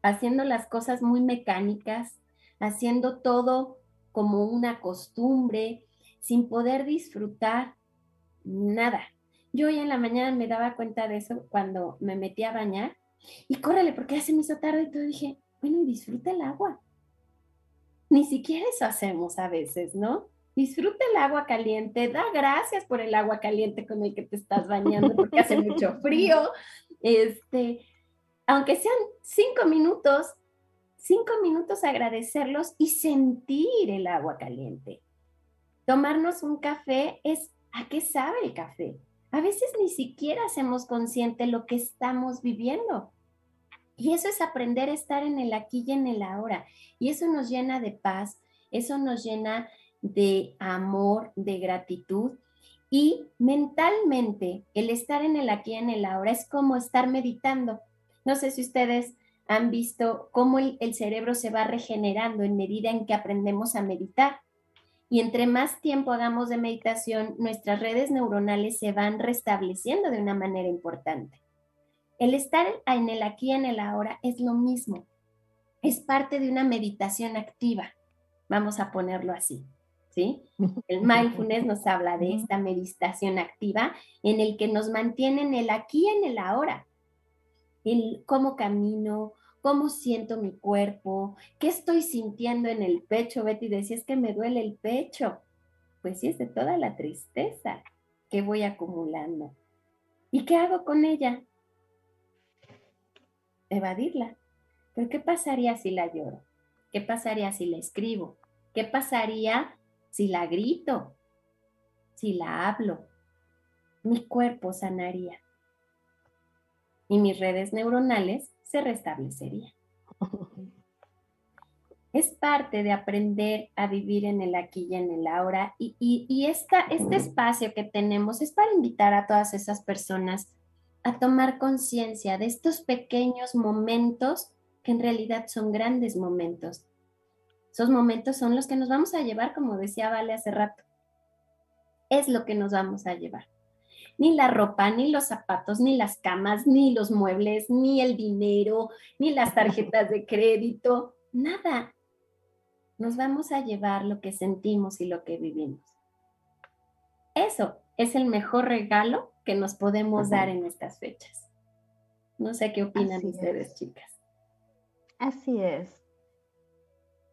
haciendo las cosas muy mecánicas, haciendo todo como una costumbre, sin poder disfrutar nada. Yo hoy en la mañana me daba cuenta de eso cuando me metí a bañar y córrele porque ya se me hizo tarde y todo dije, bueno, y disfruta el agua. Ni siquiera eso hacemos a veces, ¿no? Disfruta el agua caliente, da gracias por el agua caliente con el que te estás bañando porque hace mucho frío. Este, aunque sean cinco minutos, cinco minutos agradecerlos y sentir el agua caliente. Tomarnos un café es a qué sabe el café. A veces ni siquiera hacemos consciente lo que estamos viviendo. Y eso es aprender a estar en el aquí y en el ahora. Y eso nos llena de paz, eso nos llena de amor, de gratitud. Y mentalmente, el estar en el aquí y en el ahora es como estar meditando. No sé si ustedes han visto cómo el, cerebro se va regenerando en medida en que aprendemos a meditar. Y entre más tiempo hagamos de meditación, nuestras redes neuronales se van restableciendo de una manera importante. El estar en el aquí, en el ahora, es lo mismo. Es parte de una meditación activa. Vamos a ponerlo así. ¿Sí? El mindfulness nos habla de esta meditación activa en el que nos mantiene en el aquí, en el ahora. El cómo camino, cómo siento mi cuerpo, qué estoy sintiendo en el pecho. Betty decía, es que me duele el pecho. Pues sí, es de toda la tristeza que voy acumulando. ¿Y qué hago con ella? evadirla. Pero ¿qué pasaría si la lloro? ¿Qué pasaría si la escribo? ¿Qué pasaría si la grito? Si la hablo? Mi cuerpo sanaría. Y mis redes neuronales se restablecería. Es parte de aprender a vivir en el aquí y en el ahora. Y, y, este espacio que tenemos es para invitar a todas esas personas a tomar conciencia de estos pequeños momentos que en realidad son grandes momentos. Esos momentos son los que nos vamos a llevar, como decía Vale hace rato. Es lo que nos vamos a llevar ni la ropa, ni los zapatos, ni las camas, ni los muebles, ni el dinero, ni las tarjetas de crédito, nada. Nos vamos a llevar lo que sentimos y lo que vivimos. Eso es el mejor regalo que nos podemos dar en estas fechas. No sé qué opinan ustedes, chicas. Así es.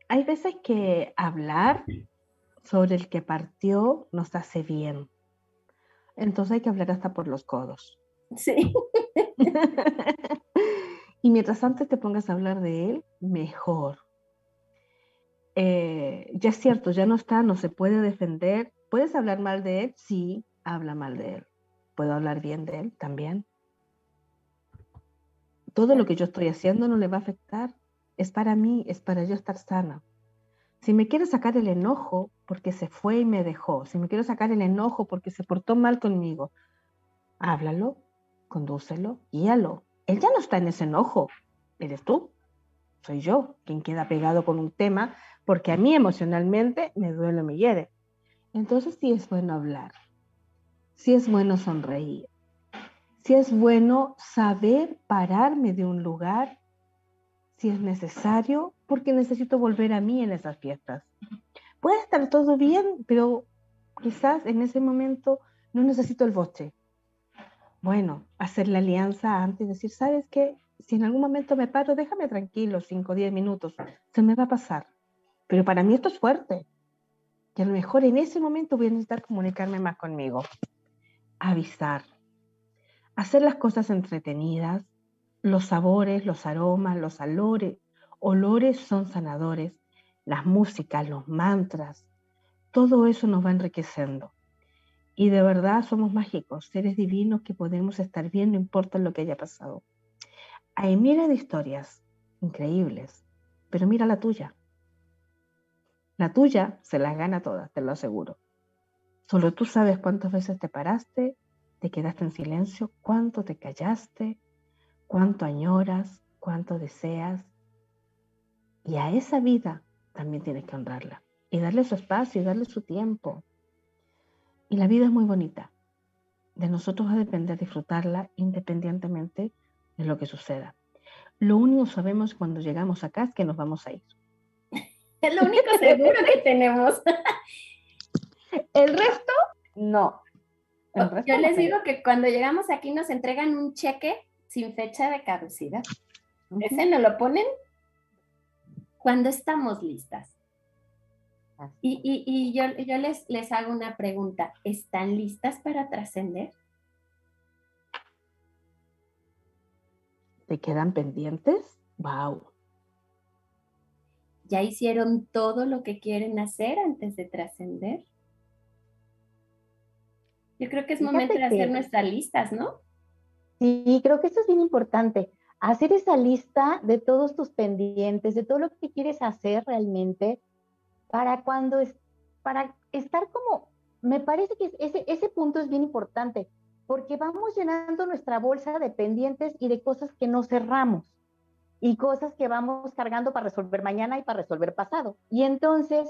Hay veces que hablar sobre el que partió nos hace bien entonces hay que hablar hasta por los codos. Sí. y mientras antes te pongas a hablar de él, mejor. Eh, ya es cierto, ya no está, no se puede defender. ¿Puedes hablar mal de él? Sí, habla mal de él. ¿Puedo hablar bien de él también? Todo lo que yo estoy haciendo no le va a afectar. Es para mí, es para yo estar sana. Si me quiero sacar el enojo porque se fue y me dejó, si me quiero sacar el enojo porque se portó mal conmigo, háblalo, condúcelo, guíalo. Él ya no está en ese enojo, eres tú, soy yo quien queda pegado con un tema porque a mí emocionalmente me duele, me hiere. Entonces sí es bueno hablar, sí es bueno sonreír, sí es bueno saber pararme de un lugar si es necesario, porque necesito volver a mí en esas fiestas. Puede estar todo bien, pero quizás en ese momento no necesito el boche. Bueno, hacer la alianza antes, decir, ¿sabes qué? Si en algún momento me paro, déjame tranquilo, 5 o 10 minutos, se me va a pasar. Pero para mí esto es fuerte, que a lo mejor en ese momento voy a necesitar comunicarme más conmigo. Avisar. Hacer las cosas entretenidas, los sabores, los aromas, los olores, olores son sanadores, las músicas, los mantras, todo eso nos va enriqueciendo. Y de verdad somos mágicos, seres divinos que podemos estar bien, no importa lo que haya pasado. Hay miles de historias increíbles, pero mira la tuya. La tuya se las gana todas, te lo aseguro. Solo tú sabes cuántas veces te paraste, te quedaste en silencio, cuánto te callaste, cuánto añoras, cuánto deseas. Y a esa vida también tienes que honrarla y darle su espacio y darle su tiempo. Y la vida es muy bonita. De nosotros va a depender disfrutarla independientemente de lo que suceda. Lo único que sabemos cuando llegamos acá es que nos vamos a ir. Es lo único seguro que tenemos. El resto, no. Yo les digo que cuando llegamos aquí nos entregan un cheque sin fecha de caducidad. Ese no lo ponen cuando estamos listas. Y, yo, yo les, les hago una pregunta. ¿Están listas para trascender? ¿Te quedan pendientes? ¡Wow! ¿Ya hicieron todo lo que quieren hacer antes de trascender? Yo creo que es momento de hacer nuestras listas, ¿no? Sí, creo que eso es bien importante. Hacer esa lista de todos tus pendientes, de todo lo que quieres hacer realmente, para cuando es, para estar como, me parece que ese, ese punto es bien importante, porque vamos llenando nuestra bolsa de pendientes y de cosas que no cerramos y cosas que vamos cargando para resolver mañana y para resolver pasado. Y entonces,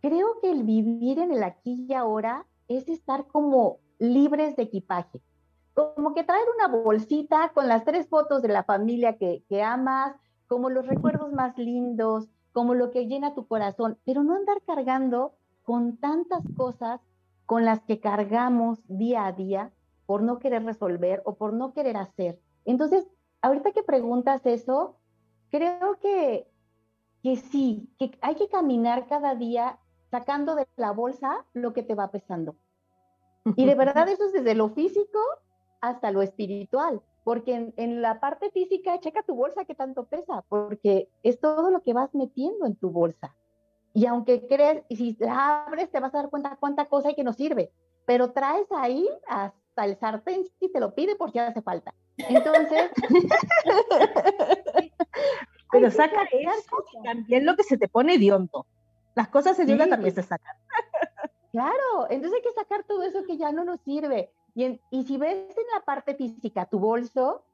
creo que el vivir en el aquí y ahora es estar como libres de equipaje como que traer una bolsita con las tres fotos de la familia que, amas, como los recuerdos más lindos, como lo que llena tu corazón, pero no andar cargando con tantas cosas con las que cargamos día a día por no querer resolver o por no querer hacer. Entonces, ahorita que preguntas eso, creo que, que sí, que hay que caminar cada día sacando de la bolsa lo que te va pesando. Y de verdad eso es desde lo físico hasta lo espiritual, porque en, la parte física, checa tu bolsa que tanto pesa, porque es todo lo que vas metiendo en tu bolsa. Y aunque crees, y si la abres, te vas a dar cuenta cuánta cosa hay que no sirve, pero traes ahí hasta el sartén si te lo pide porque hace falta. Entonces, pero saca eso y también lo que se te pone hondo. Las cosas se sí. también se sacan. Claro, entonces hay que sacar todo eso que ya no nos sirve. Y, y si ves en la parte física tu bolso,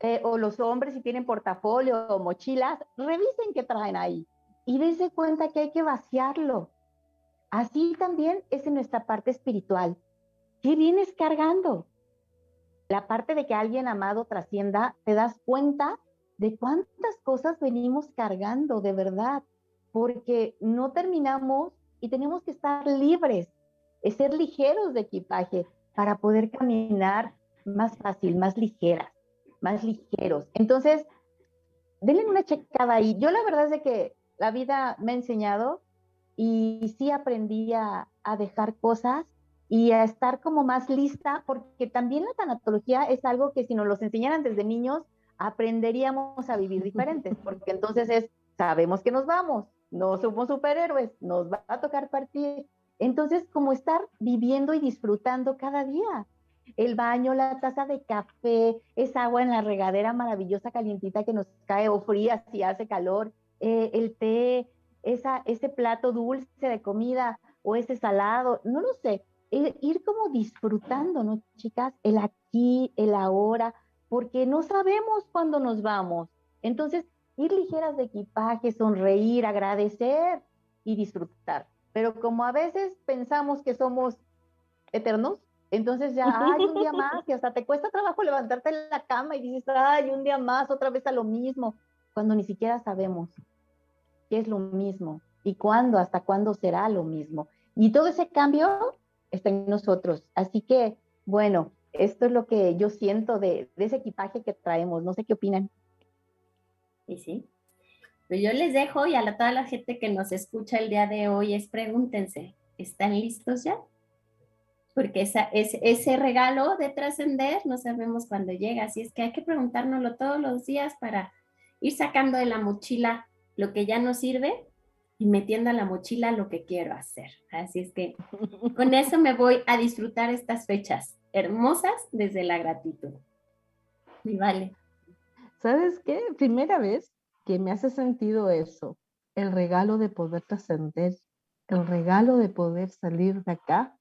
eh, o los hombres si tienen portafolio o mochilas, revisen qué traen ahí y dense cuenta que hay que vaciarlo. Así también es en nuestra parte espiritual. ¿Qué vienes cargando? La parte de que alguien amado trascienda, te das cuenta de cuántas cosas venimos cargando de verdad, porque no terminamos y tenemos que estar libres, ser ligeros de equipaje para poder caminar más fácil, más ligeras, más ligeros. Entonces, denle una checada ahí. Yo la verdad es de que la vida me ha enseñado y sí aprendí a, a dejar cosas y a estar como más lista, porque también la tanatología es algo que si nos los enseñaran desde niños, aprenderíamos a vivir diferentes, porque entonces es, sabemos que nos vamos, no somos superhéroes, nos va a tocar partir. Entonces, como estar viviendo y disfrutando cada día. El baño, la taza de café, esa agua en la regadera maravillosa, calientita que nos cae o fría si hace calor, eh, el té, ese plato dulce de comida o ese salado, no lo sé, eh, ir como disfrutando, ¿no, chicas? El aquí, el ahora, porque no sabemos cuándo nos vamos. Entonces, ir ligeras de equipaje, sonreír, agradecer y disfrutar. Pero como a veces pensamos que somos eternos, entonces ya hay un día más y hasta te cuesta trabajo levantarte en la cama y dices, ay, un día más, otra vez a lo mismo, cuando ni siquiera sabemos qué es lo mismo y cuándo, hasta cuándo será lo mismo. Y todo ese cambio está en nosotros. Así que, bueno, esto es lo que yo siento de, de ese equipaje que traemos. No sé qué opinan. Sí, sí. Pues yo les dejo y a toda la gente que nos escucha el día de hoy es pregúntense, ¿están listos ya? Porque esa, es, ese regalo de trascender no sabemos cuándo llega, así es que hay que preguntárnoslo todos los días para ir sacando de la mochila lo que ya no sirve y metiendo a la mochila lo que quiero hacer. Así es que con eso me voy a disfrutar estas fechas hermosas desde la gratitud. Y vale. ¿Sabes qué? Primera vez que me hace sentido eso, el regalo de poder trascender, el regalo de poder salir de acá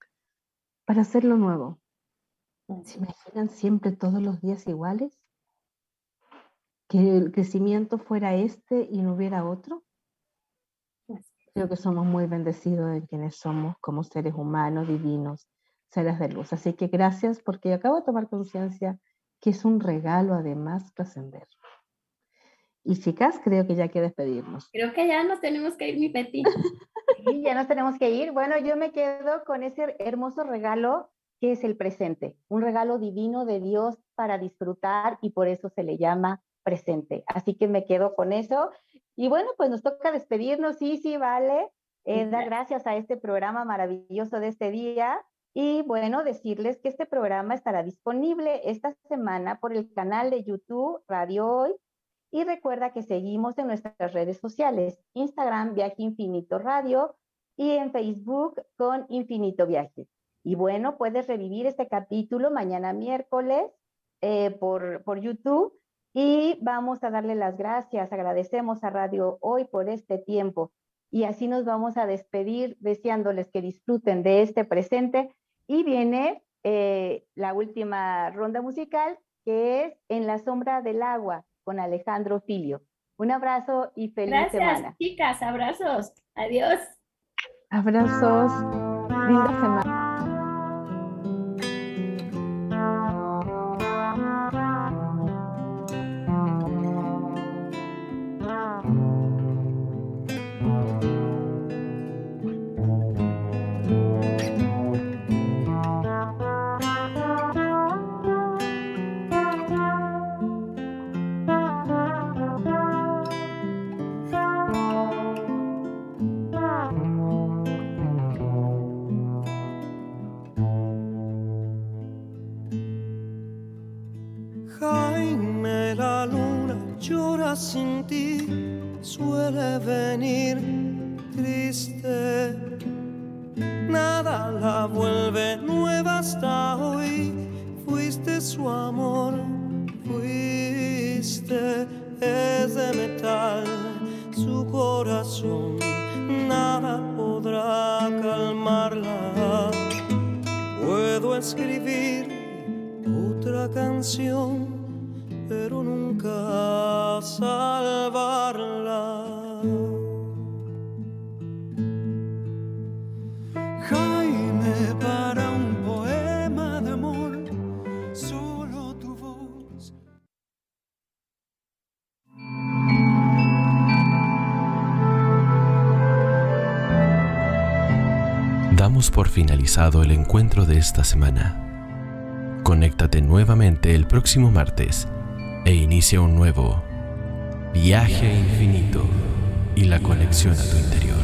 para hacer lo nuevo. ¿Se imaginan siempre todos los días iguales? Que el crecimiento fuera este y no hubiera otro. Creo que somos muy bendecidos en quienes somos como seres humanos, divinos, seres de luz. Así que gracias porque acabo de tomar conciencia que es un regalo además trascender. Y chicas, creo que ya hay que despedirnos. Creo que ya nos tenemos que ir, mi Peti. Sí, ya nos tenemos que ir. Bueno, yo me quedo con ese hermoso regalo que es el presente, un regalo divino de Dios para disfrutar y por eso se le llama presente. Así que me quedo con eso. Y bueno, pues nos toca despedirnos, sí, sí, vale. Eh, dar gracias a este programa maravilloso de este día. Y bueno, decirles que este programa estará disponible esta semana por el canal de YouTube Radio Hoy. Y recuerda que seguimos en nuestras redes sociales, Instagram Viaje Infinito Radio y en Facebook con Infinito Viaje. Y bueno, puedes revivir este capítulo mañana miércoles eh, por, por YouTube y vamos a darle las gracias, agradecemos a Radio Hoy por este tiempo. Y así nos vamos a despedir deseándoles que disfruten de este presente. Y viene eh, la última ronda musical que es En la sombra del agua con Alejandro Filio. Un abrazo y feliz semana. Gracias, chicas, abrazos. Adiós. Abrazos. Linda semana. El encuentro de esta semana. Conéctate nuevamente el próximo martes e inicia un nuevo viaje infinito y la conexión a tu interior.